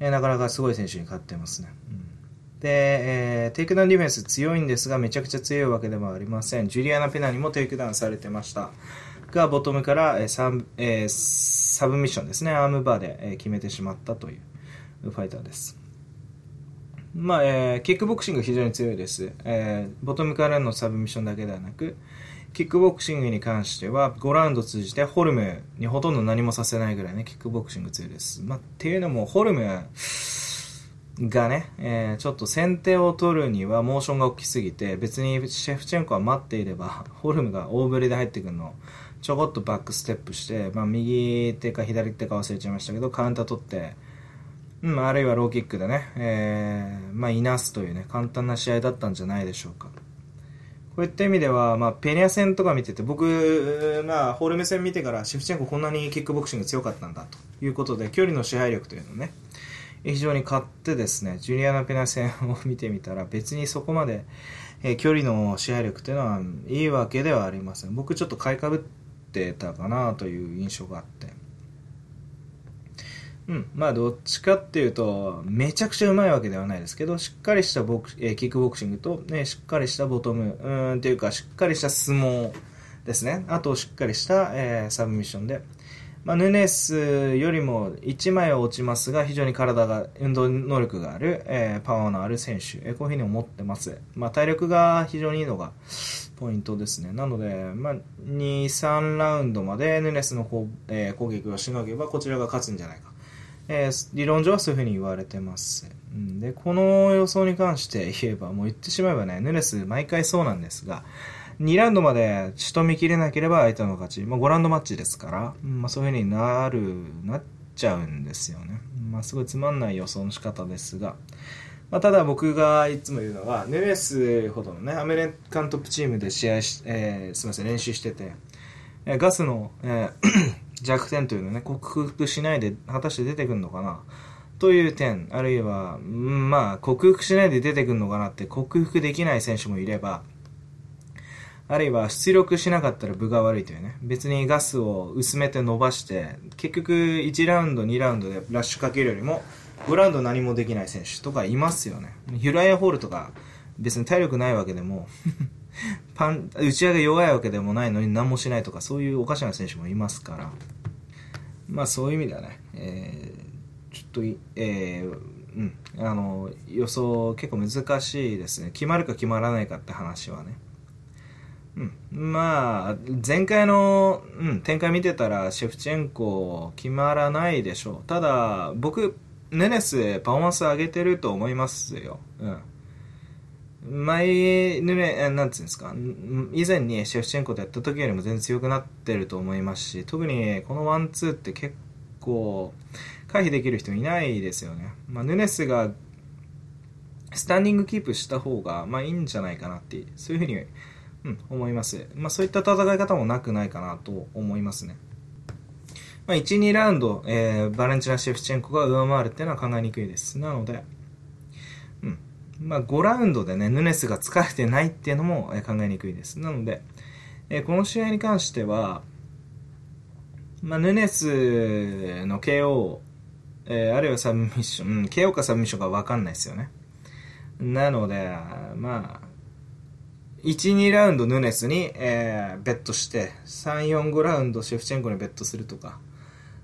え、なかなかすごい選手に勝ってますね。うんで、えー、テイクダウンディフェンス強いんですが、めちゃくちゃ強いわけではありません。ジュリアナ・ペーニャにもテイクダウンされてました。が、ボトムから、えーサブえー、サブミッションですね、アームバーで、えー、決めてしまったというファイターです。まあ、えー、キックボクシング非常に強いです。えー、ボトムからのサブミッションだけではなく、キックボクシングに関しては、5ラウンド通じてホルムにほとんど何もさせないぐらいね、キックボクシング強いです。まあ、っていうのも、ホルム、がね、えー、ちょっと先手を取るにはモーションが大きすぎて、別にシェフチェンコは待っていれば、ホルムが大振りで入ってくるのを、ちょこっとバックステップして、まあ、右手か左手か忘れちゃいましたけど、カウンター取って、うん、あるいはローキックでね、えー、まあ、いなすというね、簡単な試合だったんじゃないでしょうか。こういった意味では、まあ、ペニャ戦とか見てて、僕、まあ、ホルム戦見てから、シェフチェンコこんなにキックボクシング強かったんだということで、距離の支配力というのをね、非常に買ってですね、ジュリアナ・ペナ戦を見てみたら、別にそこまで、えー、距離の支配力というのはいいわけではありません。僕ちょっと買いかぶってたかなという印象があって。うん。まあ、どっちかっていうと、めちゃくちゃうまいわけではないですけど、しっかりしたボク、えー、キックボクシングと、ね、しっかりしたボトム、うん、っていうか、しっかりした相撲ですね。あと、しっかりした、えー、サブミッションで、まあ、ヌネスよりも1枚は落ちますが、非常に体が、運動能力がある、えー、パワーのある選手、えー、こういうふうに思ってます。まあ、体力が非常にいいのがポイントですね。なので、まあ、2、3ラウンドまでヌネスの攻,、えー、攻撃をしのげば、こちらが勝つんじゃないか。えー、理論上はそういうふうに言われてます。うん、で、この予想に関して言えば、もう言ってしまえばね、ヌネス毎回そうなんですが、2ラウンドまで仕留めきれなければ相手の勝ち。まあ、5ラウンドマッチですから、まあ、そういう風になる、なっちゃうんですよね。まあ、すごいつまんない予想の仕方ですが、まあ、ただ僕がいつも言うのは、ネレスほどのね、アメリカントップチームで試合し、えー、すみません、練習してて、え、ガスの、えー弱点というのね、克服しないで果たして出てくるのかな？という点、あるいは、うんまあ、克服しないで出てくるのかなって克服できない選手もいれば、あるいは出力しなかったら分が悪いというね。別にガスを薄めて伸ばして、結局1ラウンド、2ラウンドでラッシュかけるよりも、5ラウンド何もできない選手とかいますよね。ヒュライアホールとか、別に体力ないわけでも パン、打ち上げ弱いわけでもないのに何もしないとか、そういうおかしな選手もいますから、まあそういう意味ではね、えー、ちょっと、えー、うん、あの、予想結構難しいですね。決まるか決まらないかって話はね。うん、まあ、前回の、うん、展開見てたら、シェフチェンコ決まらないでしょう。ただ、僕、ネネスパフォーマンス上げてると思いますよ。うん。前、ヌネ、なんつうんですか、以前にシェフチェンコとやった時よりも全然強くなってると思いますし、特にこのワンツーって結構、回避できる人いないですよね。まあ、ヌネスが、スタンディングキープした方が、まあいいんじゃないかなって、そういうふうにうん、思います。まあ、そういった戦い方もなくないかなと思いますね。まあ、1、2ラウンド、えー、バレンチナ・シェフチェンコが上回るっていうのは考えにくいです。なので、まあ、5ラウンドでね、ヌネスが疲れてないっていうのも、考えにくいです。なので、え、この試合に関しては、まあ、ヌネスの KO、えー、あるいはサブミッション、うん、KO かサブミッションか分かんないですよね。なので、まあ、1、2ラウンドヌネスに、えー、ベットして、3、4、5ラウンドシェフチェンコにベットするとか、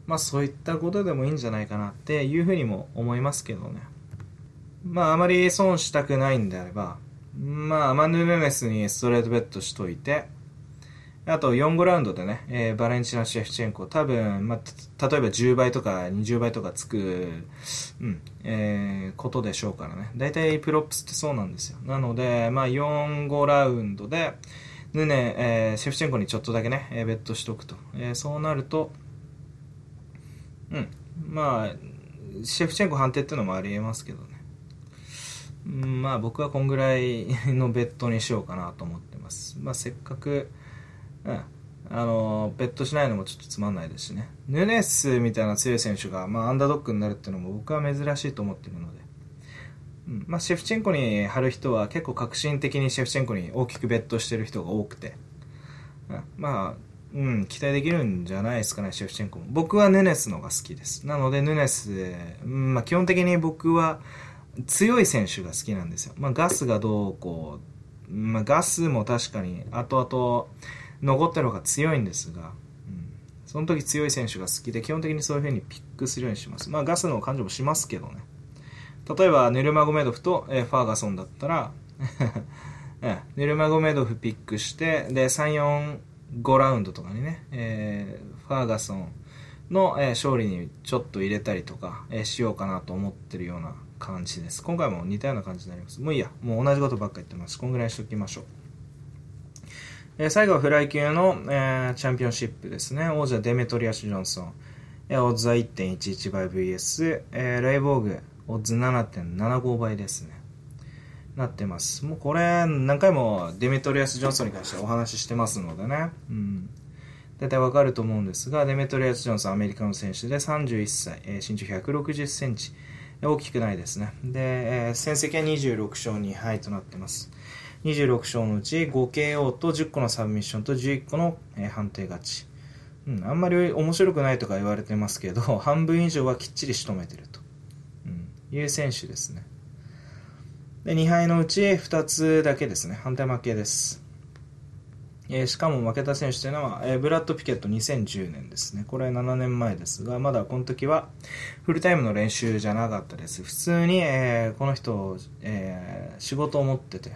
まあそういったことでもいいんじゃないかなっていうふうにも思いますけどね。まああまり損したくないんであれば、まあアマヌ・ヌネスにストレートベットしといて、あと4、5ラウンドでね、えー、バレンチナ・シェフチェンコ、多分、まあ、例えば10倍とか20倍とかつく、うん、えー、ことでしょうからね。大体プロップスってそうなんですよ。なので、まあ、4、5ラウンドで、ヌネ、えー、シェフチェンコにちょっとだけね、えー、ベットしとくと。えー、そうなると、うん、まあ、シェフチェンコ判定っていうのもありえますけどね。まあ僕はこんぐらいのベットにしようかなと思ってます。まあせっかく、うん。あの、ベットしないのもちょっとつまんないですしね。ヌネスみたいな強い選手が、まあ、アンダードックになるっていうのも僕は珍しいと思ってるので。うん、まあ、シェフチェンコに貼る人は結構革新的にシェフチェンコに大きくベットしてる人が多くて。うん、まあ、うん、期待できるんじゃないですかね、シェフチェンコも。僕はヌネスのが好きです。なので、ヌネス、うん、まあ、基本的に僕は強い選手が好きなんですよ。まあ、ガスがどうこう、まあ、ガスも確かに後々、残ってる方が強いんですが、うん、その時強い選手が好きで、基本的にそういう風にピックするようにします。まあ、ガスの感じもしますけどね。例えば、ネルマゴメドフと、えー、ファーガソンだったら ネルマゴメドフピックして、で、3、4、5ラウンドとかにね、えー、ファーガソンの、えー、勝利にちょっと入れたりとか、えー、しようかなと思ってるような感じです。今回も似たような感じになります。もういいや。もう同じことばっか言ってます。こんぐらいにしときましょう。えー、最後はフライ級の、えー、チャンピオンシップですね。王者デメトリアス・ジョンソン。えー、オッズは1.11倍 VS、えー、レイボーグ、オッズ7.75倍ですね。なってます。もうこれ、何回もデメトリアス・ジョンソンに関してお話ししてますのでね。うん。大体わかると思うんですが、デメトリアス・ジョンソン、アメリカの選手で31歳、えー、身長160センチ。大きくないですね。で、えー、戦績は26勝2敗となってます。26勝のうち 5KO と10個のサブミッションと11個の、えー、判定勝ち。うん、あんまり面白くないとか言われてますけど、半分以上はきっちり仕留めてると、うん、いう選手ですね。で、2敗のうち2つだけですね。判定負けです。えー、しかも負けた選手というのは、えー、ブラッド・ピケット2010年ですね。これ7年前ですが、まだこの時はフルタイムの練習じゃなかったです。普通に、えー、この人、え仕事を持ってて、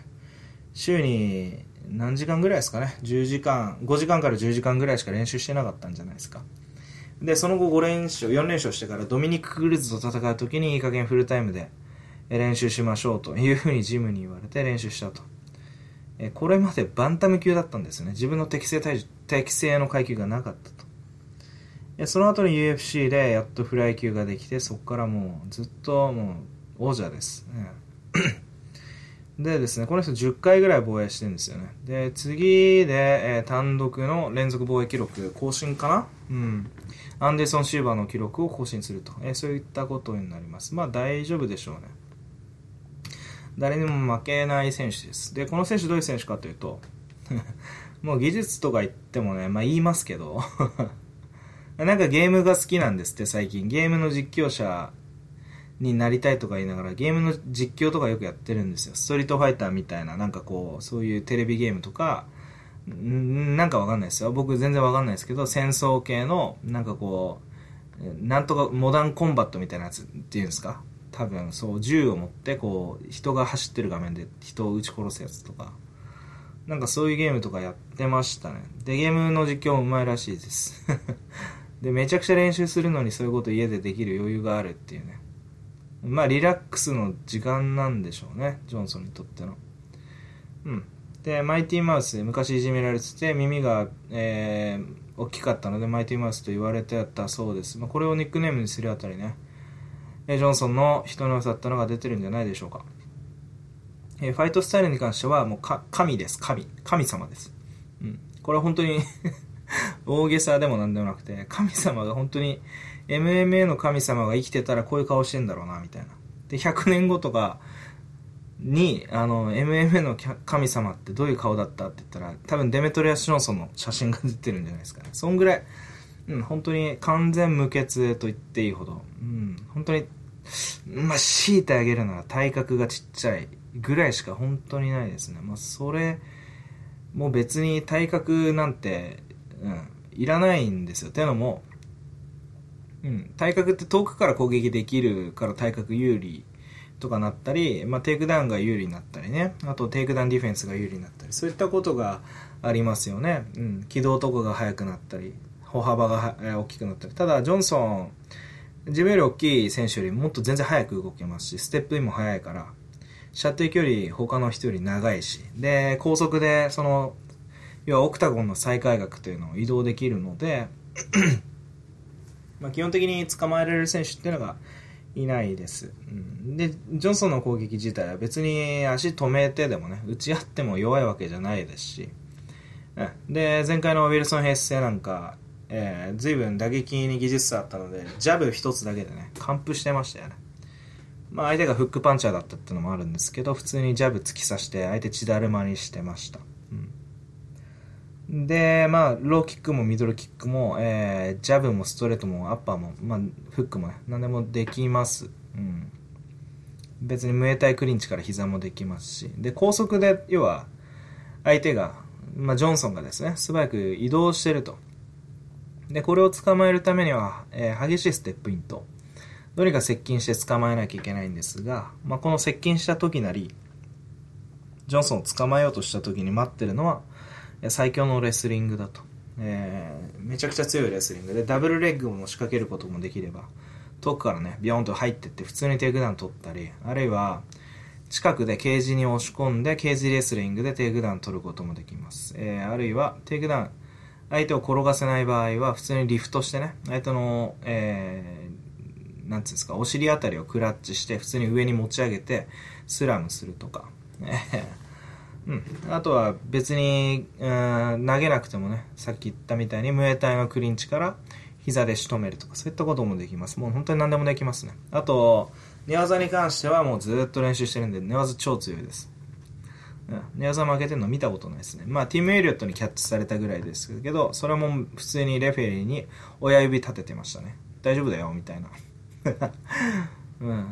週に何時間ぐらいですかね10時間5時間から10時間ぐらいしか練習してなかったんじゃないですかでその後5連勝4連勝してからドミニク・クルーズと戦う時にいい加減フルタイムで練習しましょうというふうにジムに言われて練習したとこれまでバンタム級だったんですね自分の適正体重適正の階級がなかったとその後に UFC でやっとフライ級ができてそこからもうずっともう王者です、ねでですね、この人10回ぐらい防衛してるんですよね。で、次で、えー、単独の連続防衛記録更新かな？うん。アンデーソン・シーバーの記録を更新すると。えー、そういったことになります。まあ大丈夫でしょうね。誰にも負けない選手です。で、この選手どういう選手かというと、もう技術とか言ってもね、まあ言いますけど なんかゲームが好きなんですって最近。ゲームの実況者になりたいとか言いながらゲームの実況とかよくやってるんですよ。ストリートファイターみたいな、なんかこう、そういうテレビゲームとか、んなんかわかんないですよ。僕全然わかんないですけど、戦争系の、なんかこう、なんとかモダンコンバットみたいなやつっていうんですか？多分そう銃を持ってこう人が走ってる画面で人を撃ち殺すやつとか。なんかそういうゲームとかやってましたね。でゲームの実況もうまいらしいです。でめちゃくちゃ練習するのにそういうこと家でできる余裕があるっていうね。まあリラックスの時間なんでしょうねジョンソンにとっての。うん。でマイティマウス昔いじめられてて耳が、えー、大きかったのでマイティマウスと言われてたそうです、まあ、これをニックネームにするあたりね。ジョンソンの人の良さったのが出てるんじゃないでしょうか。えファイトスタイルに関してはもう神です、神。神様です。うん。これは本当に 大げさでもなんでもなくて、神様が本当に MMA の神様が生きてたらこういう顔してんだろうな、みたいな。で、100年後とかに、あの、MMA の神様ってどういう顔だったって言ったら、多分デメトリアス・ジョンソンの写真が出てるんじゃないですかね。そんぐらい、うん、本当に完全無欠と言っていいほど、うん、本当にまあ、強いてあげるなら体格がちっちゃいぐらいしか本当にないですね。まあ、それ、もう別に体格なんて、うん、いらないんですよ。ていうのも、うん、体格って遠くから攻撃できるから体格有利とかなったり、まあ、テイクダウンが有利になったりね。あとテイクダウンディフェンスが有利になったり、そういったことがありますよね。うん、軌道とかが速くなったり、歩幅が大きくなったり。ただ、ジョンソン、自分より大きい選手よりもっと全然速く動けますし、ステップインも速いから、射程距離他の人より長いし、で、高速で、その、要はオクタゴンの最外角というのを移動できるので、まあ基本的に捕まえられる選手っていうのがいないです。うん、で、ジョンソンの攻撃自体は別に足止めてでもね、打ち合っても弱いわけじゃないですし、で、前回のウィルソン・ヘッセなんか、えー、随分打撃に技術差あったので、ジャブ一つだけでね、完封してましたよね。まあ相手がフックパンチャーだったっていうのもあるんですけど、普通にジャブ突き刺して相手血だるまにしてました。で、まあ、ローキックもミドルキックも、えー、ジャブもストレートもアッパーも、まあ、フックもね、何でもできます。うん。別にムエタイクリンチから膝もできますし。で、高速で、要は、相手が、まあ、ジョンソンがですね、素早く移動してると。で、これを捕まえるためには、えー、激しいステップインと、どれか接近して捕まえなきゃいけないんですが、まあ、この接近した時なり、ジョンソンを捕まえようとした時に待ってるのは、最強のレスリングだと。えー、めちゃくちゃ強いレスリングで、ダブルレッグも仕掛けることもできれば、遠くからね、ビヨンと入ってって普通にテイクダウン取ったり、あるいは、近くでケージに押し込んで、ケージレスリングでテイクダウン取ることもできます。えー、あるいは、テイクダウン、相手を転がせない場合は、普通にリフトしてね、相手の、えー、なんつうんですか、お尻あたりをクラッチして、普通に上に持ち上げて、スラムするとか。うん。あとは別に、うん、投げなくてもね、さっき言ったみたいに、ムエタイのクリンチから膝で仕留めるとか、そういったこともできます。もう本当に何でもできますね。あと、寝技に関してはもうずっと練習してるんで、寝技超強いです。寝技負けてるの見たことないですね。まあ、ティム・エリオットにキャッチされたぐらいですけど、それも普通にレフェリーに親指立ててましたね。大丈夫だよ、みたいな。うん。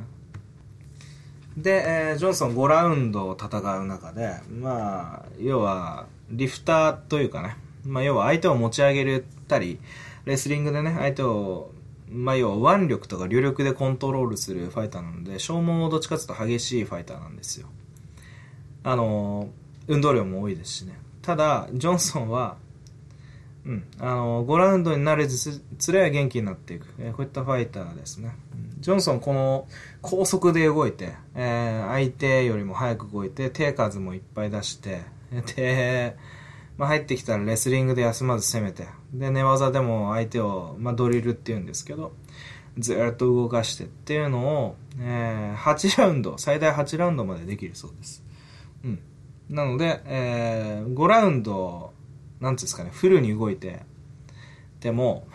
で、えー、ジョンソン5ラウンドを戦う中で、まあ、要は、リフターというかね、まあ、要は相手を持ち上げたり、レスリングでね、相手を、まあ、要は腕力とか両力でコントロールするファイターなので、消耗もどっちかというと激しいファイターなんですよ。あの、運動量も多いですしね。ただ、ジョンソンは、うん、あの、5ラウンドになれず、つれは元気になっていく。えー、こういったファイターですね。ジョンソン、この、高速で動いて、えー、相手よりも早く動いて、手数もいっぱい出して、で、まあ、入ってきたらレスリングで休まず攻めて、で、寝技でも相手を、まあ、ドリルって言うんですけど、ずっと動かしてっていうのを、えー、8ラウンド、最大8ラウンドまでできるそうです。うん。なので、えー、5ラウンド、なんつうんですかね、フルに動いて、で も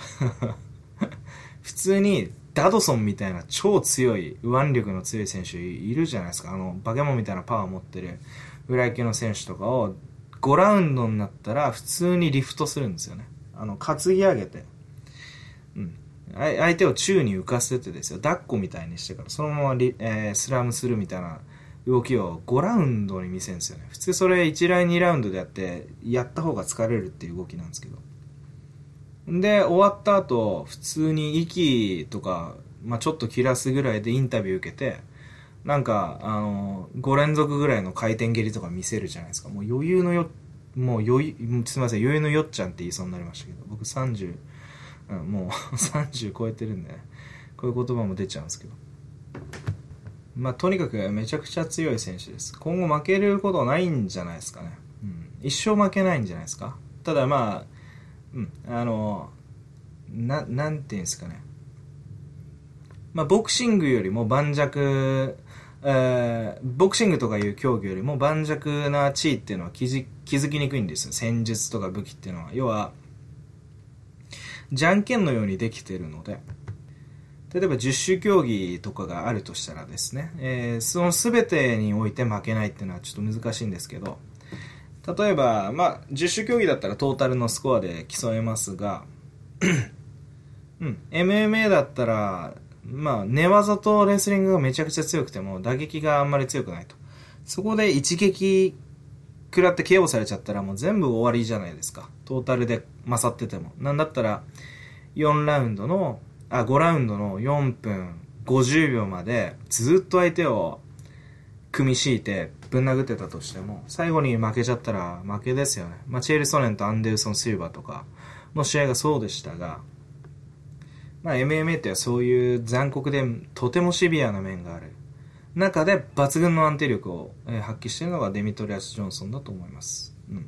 普通にダドソンみたいな超強い、腕力の強い選手いるじゃないですか。あの、バケモンみたいなパワー持ってる、裏行きの選手とかを5ラウンドになったら普通にリフトするんですよね。あの、担ぎ上げて。うん。相手を宙に浮かせてですよ。抱っこみたいにしてから、そのままリ、えー、スラムするみたいな動きを5ラウンドに見せるんですよね。普通それ1ラウンド2ラウンドでやって、やった方が疲れるっていう動きなんですけど。で、終わった後、普通に息とか、まあちょっと切らすぐらいでインタビュー受けて、なんか、あの、5連続ぐらいの回転蹴りとか見せるじゃないですか。もう余裕のよ、もう余裕、すみません、余裕のよっちゃんって言いそうになりましたけど、僕30、うん、もう 30超えてるんでね、こういう言葉も出ちゃうんですけど。まあ、とにかくめちゃくちゃ強い選手です。今後負けることないんじゃないですかね。うん。一生負けないんじゃないですか。ただまあ、うん、あの、な、なんていうんですかね。まあ、ボクシングよりも盤石、えー、ボクシングとかいう競技よりも盤石な地位っていうのは気づ気づきにくいんですよ。戦術とか武器っていうのは。要は、じゃんけんのようにできてるので、例えば十種競技とかがあるとしたらですね、えー、その全てにおいて負けないっていうのはちょっと難しいんですけど、例えば、まあ、十種競技だったらトータルのスコアで競えますが、うん、MMA だったら、まあ、寝技とレスリングがめちゃくちゃ強くても打撃があんまり強くないと。そこで一撃食らって KO されちゃったらもう全部終わりじゃないですか。トータルで勝ってても。なんだったら、4ラウンドの、あ、5ラウンドの4分50秒までずっと相手を組み敷いてぶん殴ってたとしても、最後に負けちゃったら負けですよね。まあ、チェール・ソネンとアンデルソン・シルバーとかの試合がそうでしたが、まあ、MMA ってそういう残酷でとてもシビアな面がある中で抜群の安定力を発揮しているのがデミトリアス・ジョンソンだと思います。うん、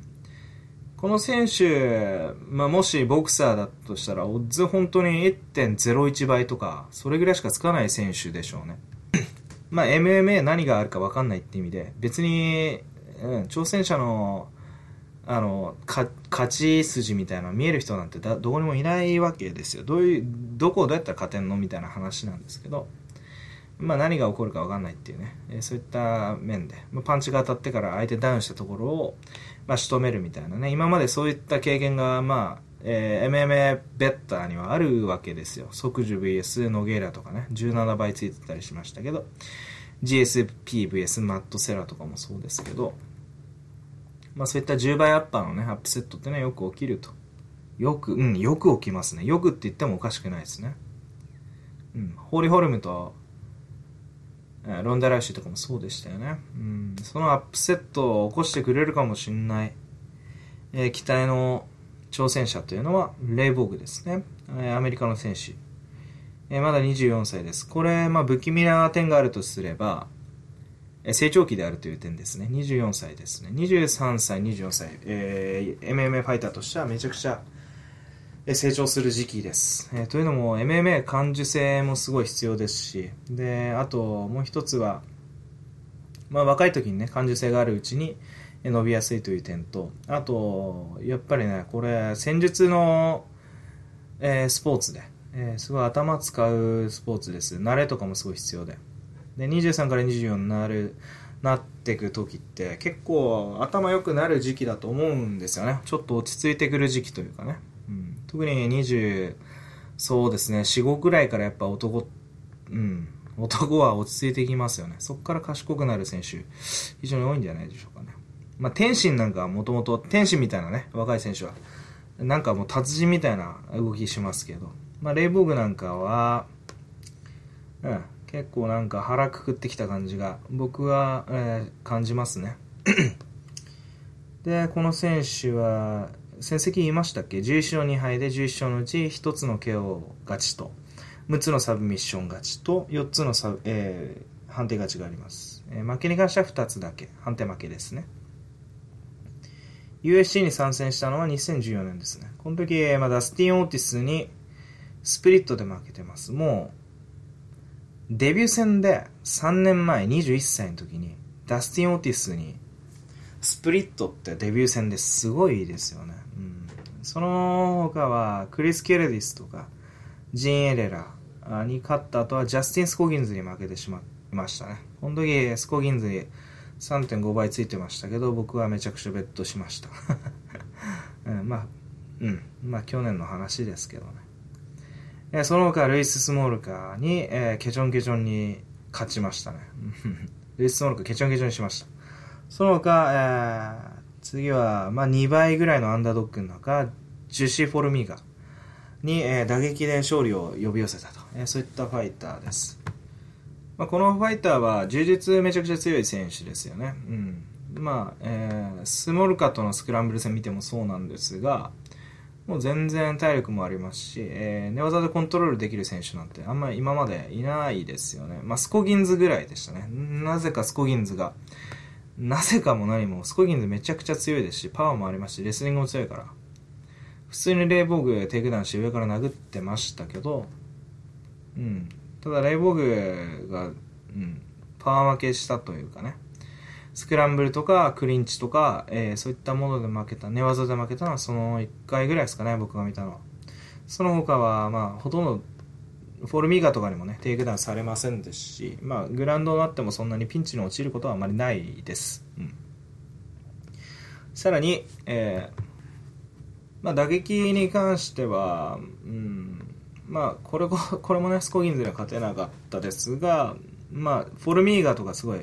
この選手、まあ、もしボクサーだとしたら、オッズ本当に1.01倍とか、それぐらいしかつかない選手でしょうね。まあ、MMA 何があるか分かんないって意味で、別に、うん、挑戦者のあの勝ち筋みたいな見える人なんてだどこにもいないわけですよ。どういうどこをどうやったら勝てんのみたいな話なんですけど、まあ、何が起こるか分かんないっていうね、え、そういった面で、まあ、パンチが当たってから相手ダウンしたところを、まあ、仕留めるみたいなね今までそういった経験が、まあえー、MMA ベッターにはあるわけですよ即時 VS ノゲイラとかね17倍ついてたりしましたけど GSPVS マットセラとかもそうですけどまあそういった10倍アッパーのね、アップセットってね、よく起きると。よく、うん、よく起きますね。よくって言ってもおかしくないですね。うん、ホーリーホルムと、ロンダ・ライシュとかもそうでしたよね。うん、そのアップセットを起こしてくれるかもしれない、えー、期待の挑戦者というのは、レイボーグですね。えー、アメリカの選手。えー、まだ24歳です。これ、まあ、不気味な点があるとすれば、え成長期であるという点ですね。24歳ですね。23歳、24歳、えー、MMA ファイターとしてはめちゃくちゃ成長する時期です。えー、というのも MMA 感受性もすごい必要ですし、で、あともう一つは、まあ若い時にね、感受性があるうちに伸びやすいという点と、あと、やっぱりね、これ、戦術の、えー、スポーツで、えー、すごい頭使うスポーツです。慣れとかもすごい必要で。で23から24になるなってく時って結構頭良くなる時期だと思うんですよねちょっと落ち着いてくる時期というかね、特に20そうですね45ぐらいからやっぱ男うん男は落ち着いてきますよね。そこから賢くなる選手非常に多いんじゃないでしょうかね。まあ天心なんかはもともと天心みたいなね若い選手はなんかもう達人みたいな動きしますけど。まあレイボーグなんかはうん結構なんか腹くくってきた感じが僕は、えー、感じますね。でこの選手は戦績言いましたっけ？11勝2敗で11勝のうち1つの KO 勝ちと6つのサブミッション勝ちと4つのサブ、えー、判定勝ちがあります、えー、負けに関しては2つだけ。判定負けですね。 UFC に参戦したのは2014年ですね。この時、まあ、ダスティン・オーティズにスプリットで負けてます。もうデビュー戦で3年前21歳の時にダスティン・オーティズにスプリットってデビュー戦ですごいですよね、その他はクリス・ケレディスとかジン・エレラに勝った後はジャスティン・スコギンズに負けてしまいましたねこの時スコギンズに3.5倍ついてましたけど、僕はめちゃくちゃベットしました。うん、まあ、うん。まあ、去年の話ですけどね。え、その他、ルイス・スモールカーに、えー、ケチョンケチョンに勝ちましたね。ルイス・スモールカーケチョンケチョンにしました。その他、えー、次は、まあ、2倍ぐらいのアンダードッグの中、ジュシー・フォルミーガに、えー、打撃で勝利を呼び寄せたと、えー、そういったファイターです。まあ、このファイターは充実めちゃくちゃ強い選手ですよね。うん。まあ、えー、スモルカとのスクランブル戦見てもそうなんですが、もう全然体力もありますし、えー、寝技でコントロールできる選手なんてあんまり今までいないですよね。まあ、スコギンズぐらいでしたね。なぜかスコギンズが、なぜかも何も、スコギンズめちゃくちゃ強いですし、パワーもありますし、レスリングも強いから。普通にレイボーグテイクダウンして上から殴ってましたけど、うん。ただレイボーグが、うん、パワー負けしたというかね。スクランブルとかクリンチとか、えー、そういったもので負けた、寝技で負けたのはその1回ぐらいですかね、僕が見たのは。その他は、まあ、ほとんどフォルミーガとかにもね、テイクダウンされませんですし、まあ、グラウンドになってもそんなにピンチに陥ることはあまりないです。うん。さらに、えー、まあ、打撃に関しては、うん、まあ、これも、これもね、スコギンズには勝てなかったですが、まあ、フォルミーガとかすごい、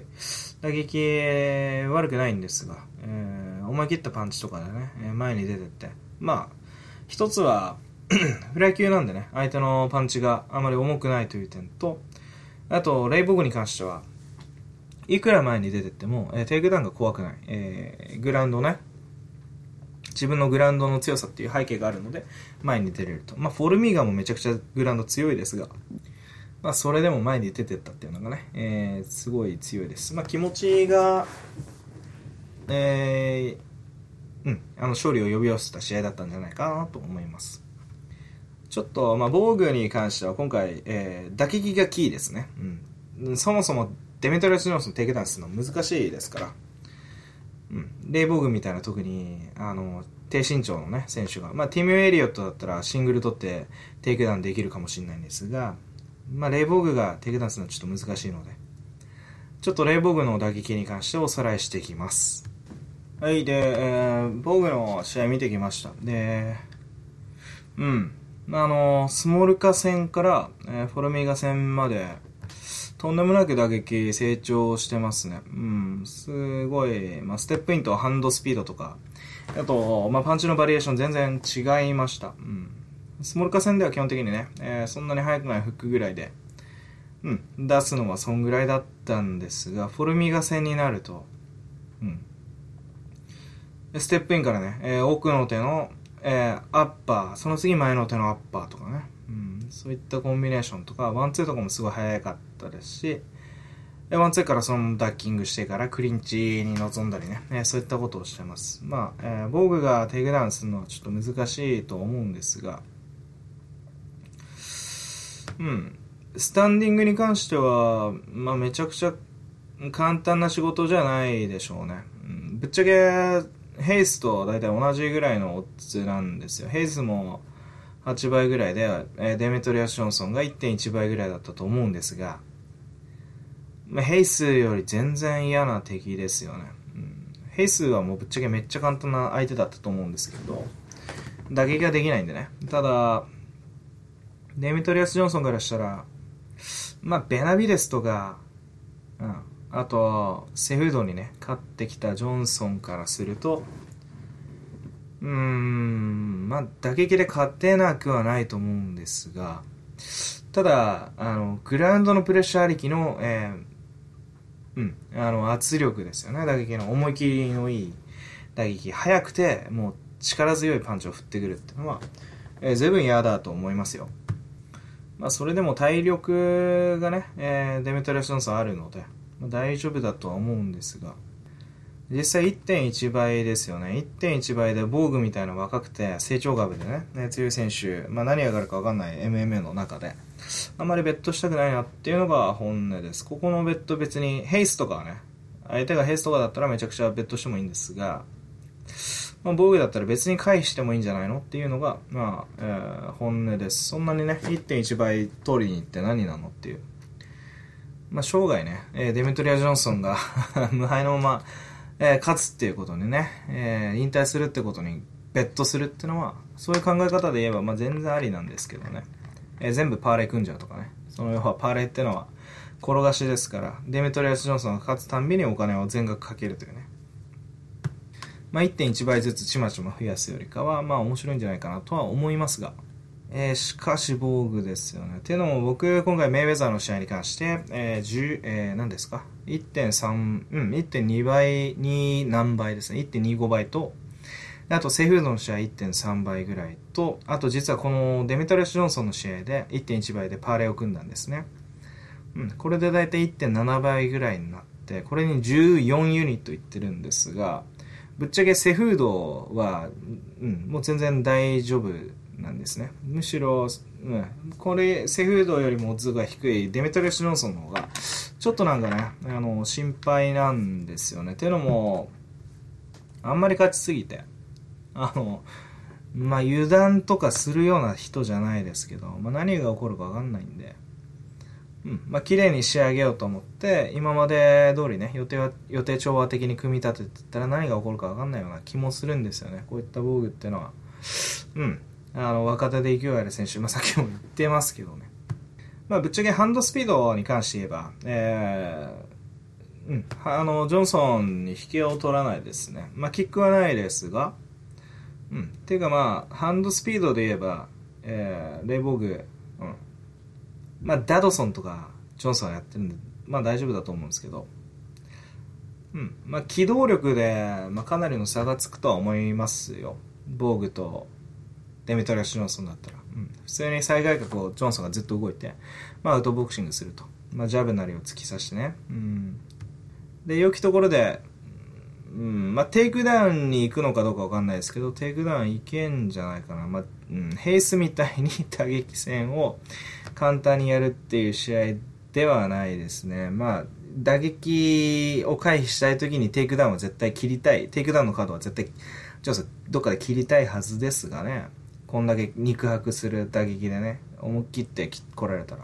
打撃悪くないんですが、えー、思い切ったパンチとかでね、前に出てって、まあ、一つは、フライ級なんでね、相手のパンチがあまり重くないという点と、あと、レイボグに関しては、いくら前に出てっても、えー、テイクダウンが怖くない。えー、グラウンドね、自分のグラウンドの強さっていう背景があるので、前に出れると。まあ、フォルミーガもめちゃくちゃグラウンド強いですが、まあ、それでも前に出てったっていうのがね、えー、すごい強いです。まあ、気持ちが、えー、うん、あの、勝利を呼び寄せた試合だったんじゃないかなと思います。ちょっと、まあ、ボーグに関しては今回、えー、打撃がキーですね。うん。そもそもデメトリアス・ジョンソンテイクダウンするの難しいですから。うん。レイボーグみたいな特に、あの、低身長のね、選手が。まあ、ティム・エリオットだったらシングル取ってテイクダウンできるかもしれないんですが、まあ、レイボーグがテイクダウンするのはちょっと難しいので、ちょっとレイボーグの打撃に関しておさらいしていきます。はい、で、えー、ボーグの試合見てきました。で、うん。あの、スモール化戦から、えー、フォルミーガ戦まで、とんでもなく打撃成長してますね。うん、すごい、まあ、ステップインとハンドスピードとか、あと、まあ、パンチのバリエーション全然違いました。うん。スモール化戦では基本的にね、えー、そんなに速くないフックぐらいで、うん、出すのはそんぐらいだったんですが、フォルミーガ戦になると、うん。ステップインからね、えー、奥の手のえー、アッパー、その次前の手のアッパーとかね、うん、そういったコンビネーションとか、ワンツーとかもすごい早かったですし、ワンツーからそのダッキングしてからクリンチに臨んだりね、えー、そういったことをしてます。まあ、えー、ボーグがテイクダウンするのはちょっと難しいと思うんですが、うん、スタンディングに関しては、まあ、めちゃくちゃ簡単な仕事じゃないでしょうね。うん、ぶっちゃけ、ヘイスと大体同じぐらいのオッズなんですよ。ヘイスも8倍ぐらいで、えデメトリア・ションソンが1.1倍ぐらいだったと思うんですが、まあ、ヘイスより全然嫌な敵ですよね、うん。ヘイスはもうぶっちゃけめっちゃ簡単な相手だったと思うんですけど、打撃ができないんでね。ただ、デメトリアス・ジョンソンからしたら、まあ、ベナビデスとか、うん、あと、セフードにね、勝ってきたジョンソンからすると、うーん、まあ、打撃で勝てなくはないと思うんですが、ただ、あの、グラウンドのプレッシャーありきの、えー、うん、あの、圧力ですよね、打撃の思い切りのいい打撃。速くて、もう力強いパンチを振ってくるっていうのは、えー、随分嫌だと思いますよ。まあ、それでも体力がね、えー、デメトリア・ジョンソンあるので、大丈夫だとは思うんですが、実際1.1倍ですよね。1.1倍で防具みたいな若くて成長株でね、ね強い選手、まあ何上がるかわかんない MMA の中で、あんまりベットしたくないなっていうのが本音です。ここのベット別にヘイスとかはね、相手がヘイスとかだったらめちゃくちゃベットしてもいいんですが、まあ、防具だったら別に返してもいいんじゃないのっていうのが、まあ、えー、本音です。そんなにね、1.1倍通りに行って何なのっていう。まあ、生涯ね、えー、デメトリア・ジョンソンが 無敗のまま、えー、勝つっていうことにね、えー、引退するってことにベットするっていうのは、そういう考え方で言えば、まあ、全然ありなんですけどね。えー、全部パーレー組んじゃうとかね。その要はパーレーってのは、転がしですから、デメトリアス・ジョンソンが勝つたんびにお金を全額かけるというね。まあ、1.1倍ずつちまちま増やすよりかは、まあ面白いんじゃないかなとは思いますが、えー、しかし防具ですよね。っていうのも僕、今回メイウェザーの試合に関して、えー、10、えー、何ですか ?1.3、うん、1.2倍に何倍ですね。1.25倍と、あと、セーフードの試合1.3倍ぐらいと、あと実はこのデメトレス・ジョンソンの試合で1.1倍でパーレを組んだんですね。うん、これでだいたい1.7倍ぐらいになって、これに14ユニットいってるんですが、ぶっちゃけセフードは、うん、もう全然大丈夫なんですね。むしろ、うん、これ、セフードよりも図が低いデメトレス・ジョンソンの方が、ちょっとなんかね、あの、心配なんですよね。ていうのも、あんまり勝ちすぎて、あの、まあ、油断とかするような人じゃないですけど、まあ、何が起こるかわかんないんで、うん、まあ、綺麗に仕上げようと思って、今まで通りね、予定は、予定調和的に組み立ててたら何が起こるかわかんないような気もするんですよね。こういった防具っていうのは。うん。あの、若手で勢いある選手、まあ、さっきも言ってますけどね。まあ、ぶっちゃけハンドスピードに関して言えば、えー、うん、あの、ジョンソンに引けを取らないですね。まあ、キックはないですが、うん。ていうかまあ、ハンドスピードで言えば、えー、レイボーグ、うん。まあ、ダドソンとか、ジョンソンやってるんで、まあ大丈夫だと思うんですけど、うん。まあ、機動力で、まあ、かなりの差がつくとは思いますよ。ボーグとデメトリアス・ジョンソンだったら、うん、普通に最外角をジョンソンがずっと動いて、まあ、アウトボクシングすると、まあ、ジャブなりを突き刺してね、うん、で良きところで、うん。まあ、テイクダウンに行くのかどうかわかんないですけどテイクダウンいけんじゃないかな、まあうん、ヘイスみたいに打撃戦を簡単にやるっていう試合ではないですね。まあ打撃を回避したい時にテイクダウンは絶対切りたい。テイクダウンのカードは絶対ちょっとどっかで切りたいはずですがね。こんだけ肉薄する打撃でね、思い切って来られたら。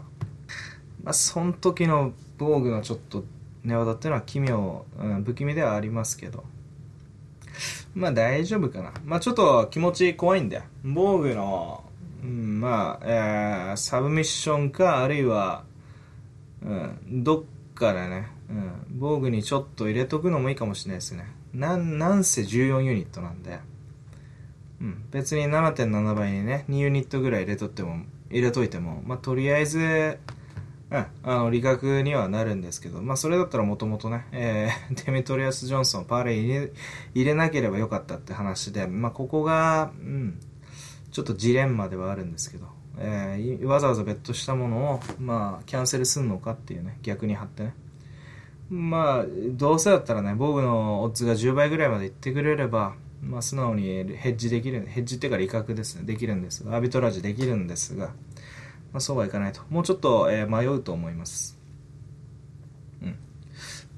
まあ、その時の防具のちょっと寝技っていうのは奇妙、うん、不気味ではありますけど。まあ大丈夫かな。まあちょっと気持ち怖いんだよ。防具の、うん、まあ、えー、サブミッションか、あるいは、うん、どっかでね、うん、防具にちょっと入れとくのもいいかもしれないですね。な、なんせ14ユニットなんで。うん、別に7.7倍にね2ユニットぐらい入れとっても入れといても、まあ、とりあえず、うん、あの利確にはなるんですけど、まあ、それだったらもともとね、えー、デメトリアス・ジョンソンパーレイ入れ入れなければよかったって話で、まあ、ここが、うん、ちょっとジレンマではあるんですけど、えー、わざわざベットしたものを、まあ、キャンセルすんのかっていうね逆に張ってね。まあどうせだったらね防具のオッズが10倍ぐらいまでいってくれればまあ、素直にヘッジできる、ヘッジっていうか利確ですね、できるんですが、アビトラージできるんですが、まあ、そうはいかないと。もうちょっと、えー、迷うと思います。うん。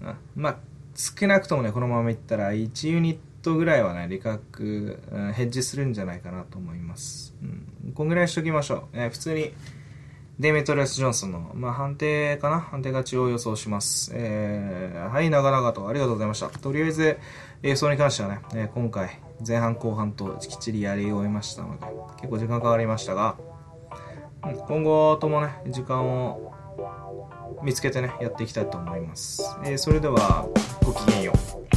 あまあ、少なくともね、このままいったら、1ユニットぐらいはね、利確、ヘッジするんじゃないかなと思います。うん。こんぐらいしときましょう。えー、普通に、デメトレス・ジョンソンの、まあ、判定かな？判定勝ちを予想します。えー、はい、長々とありがとうございました。とりあえず、映像に関してはね、えー、今回、前半後半ときっちりやり終えましたので、結構時間かかりましたが、うん、今後ともね、時間を見つけてね、やっていきたいと思います。えー、それでは、ごきげんよう。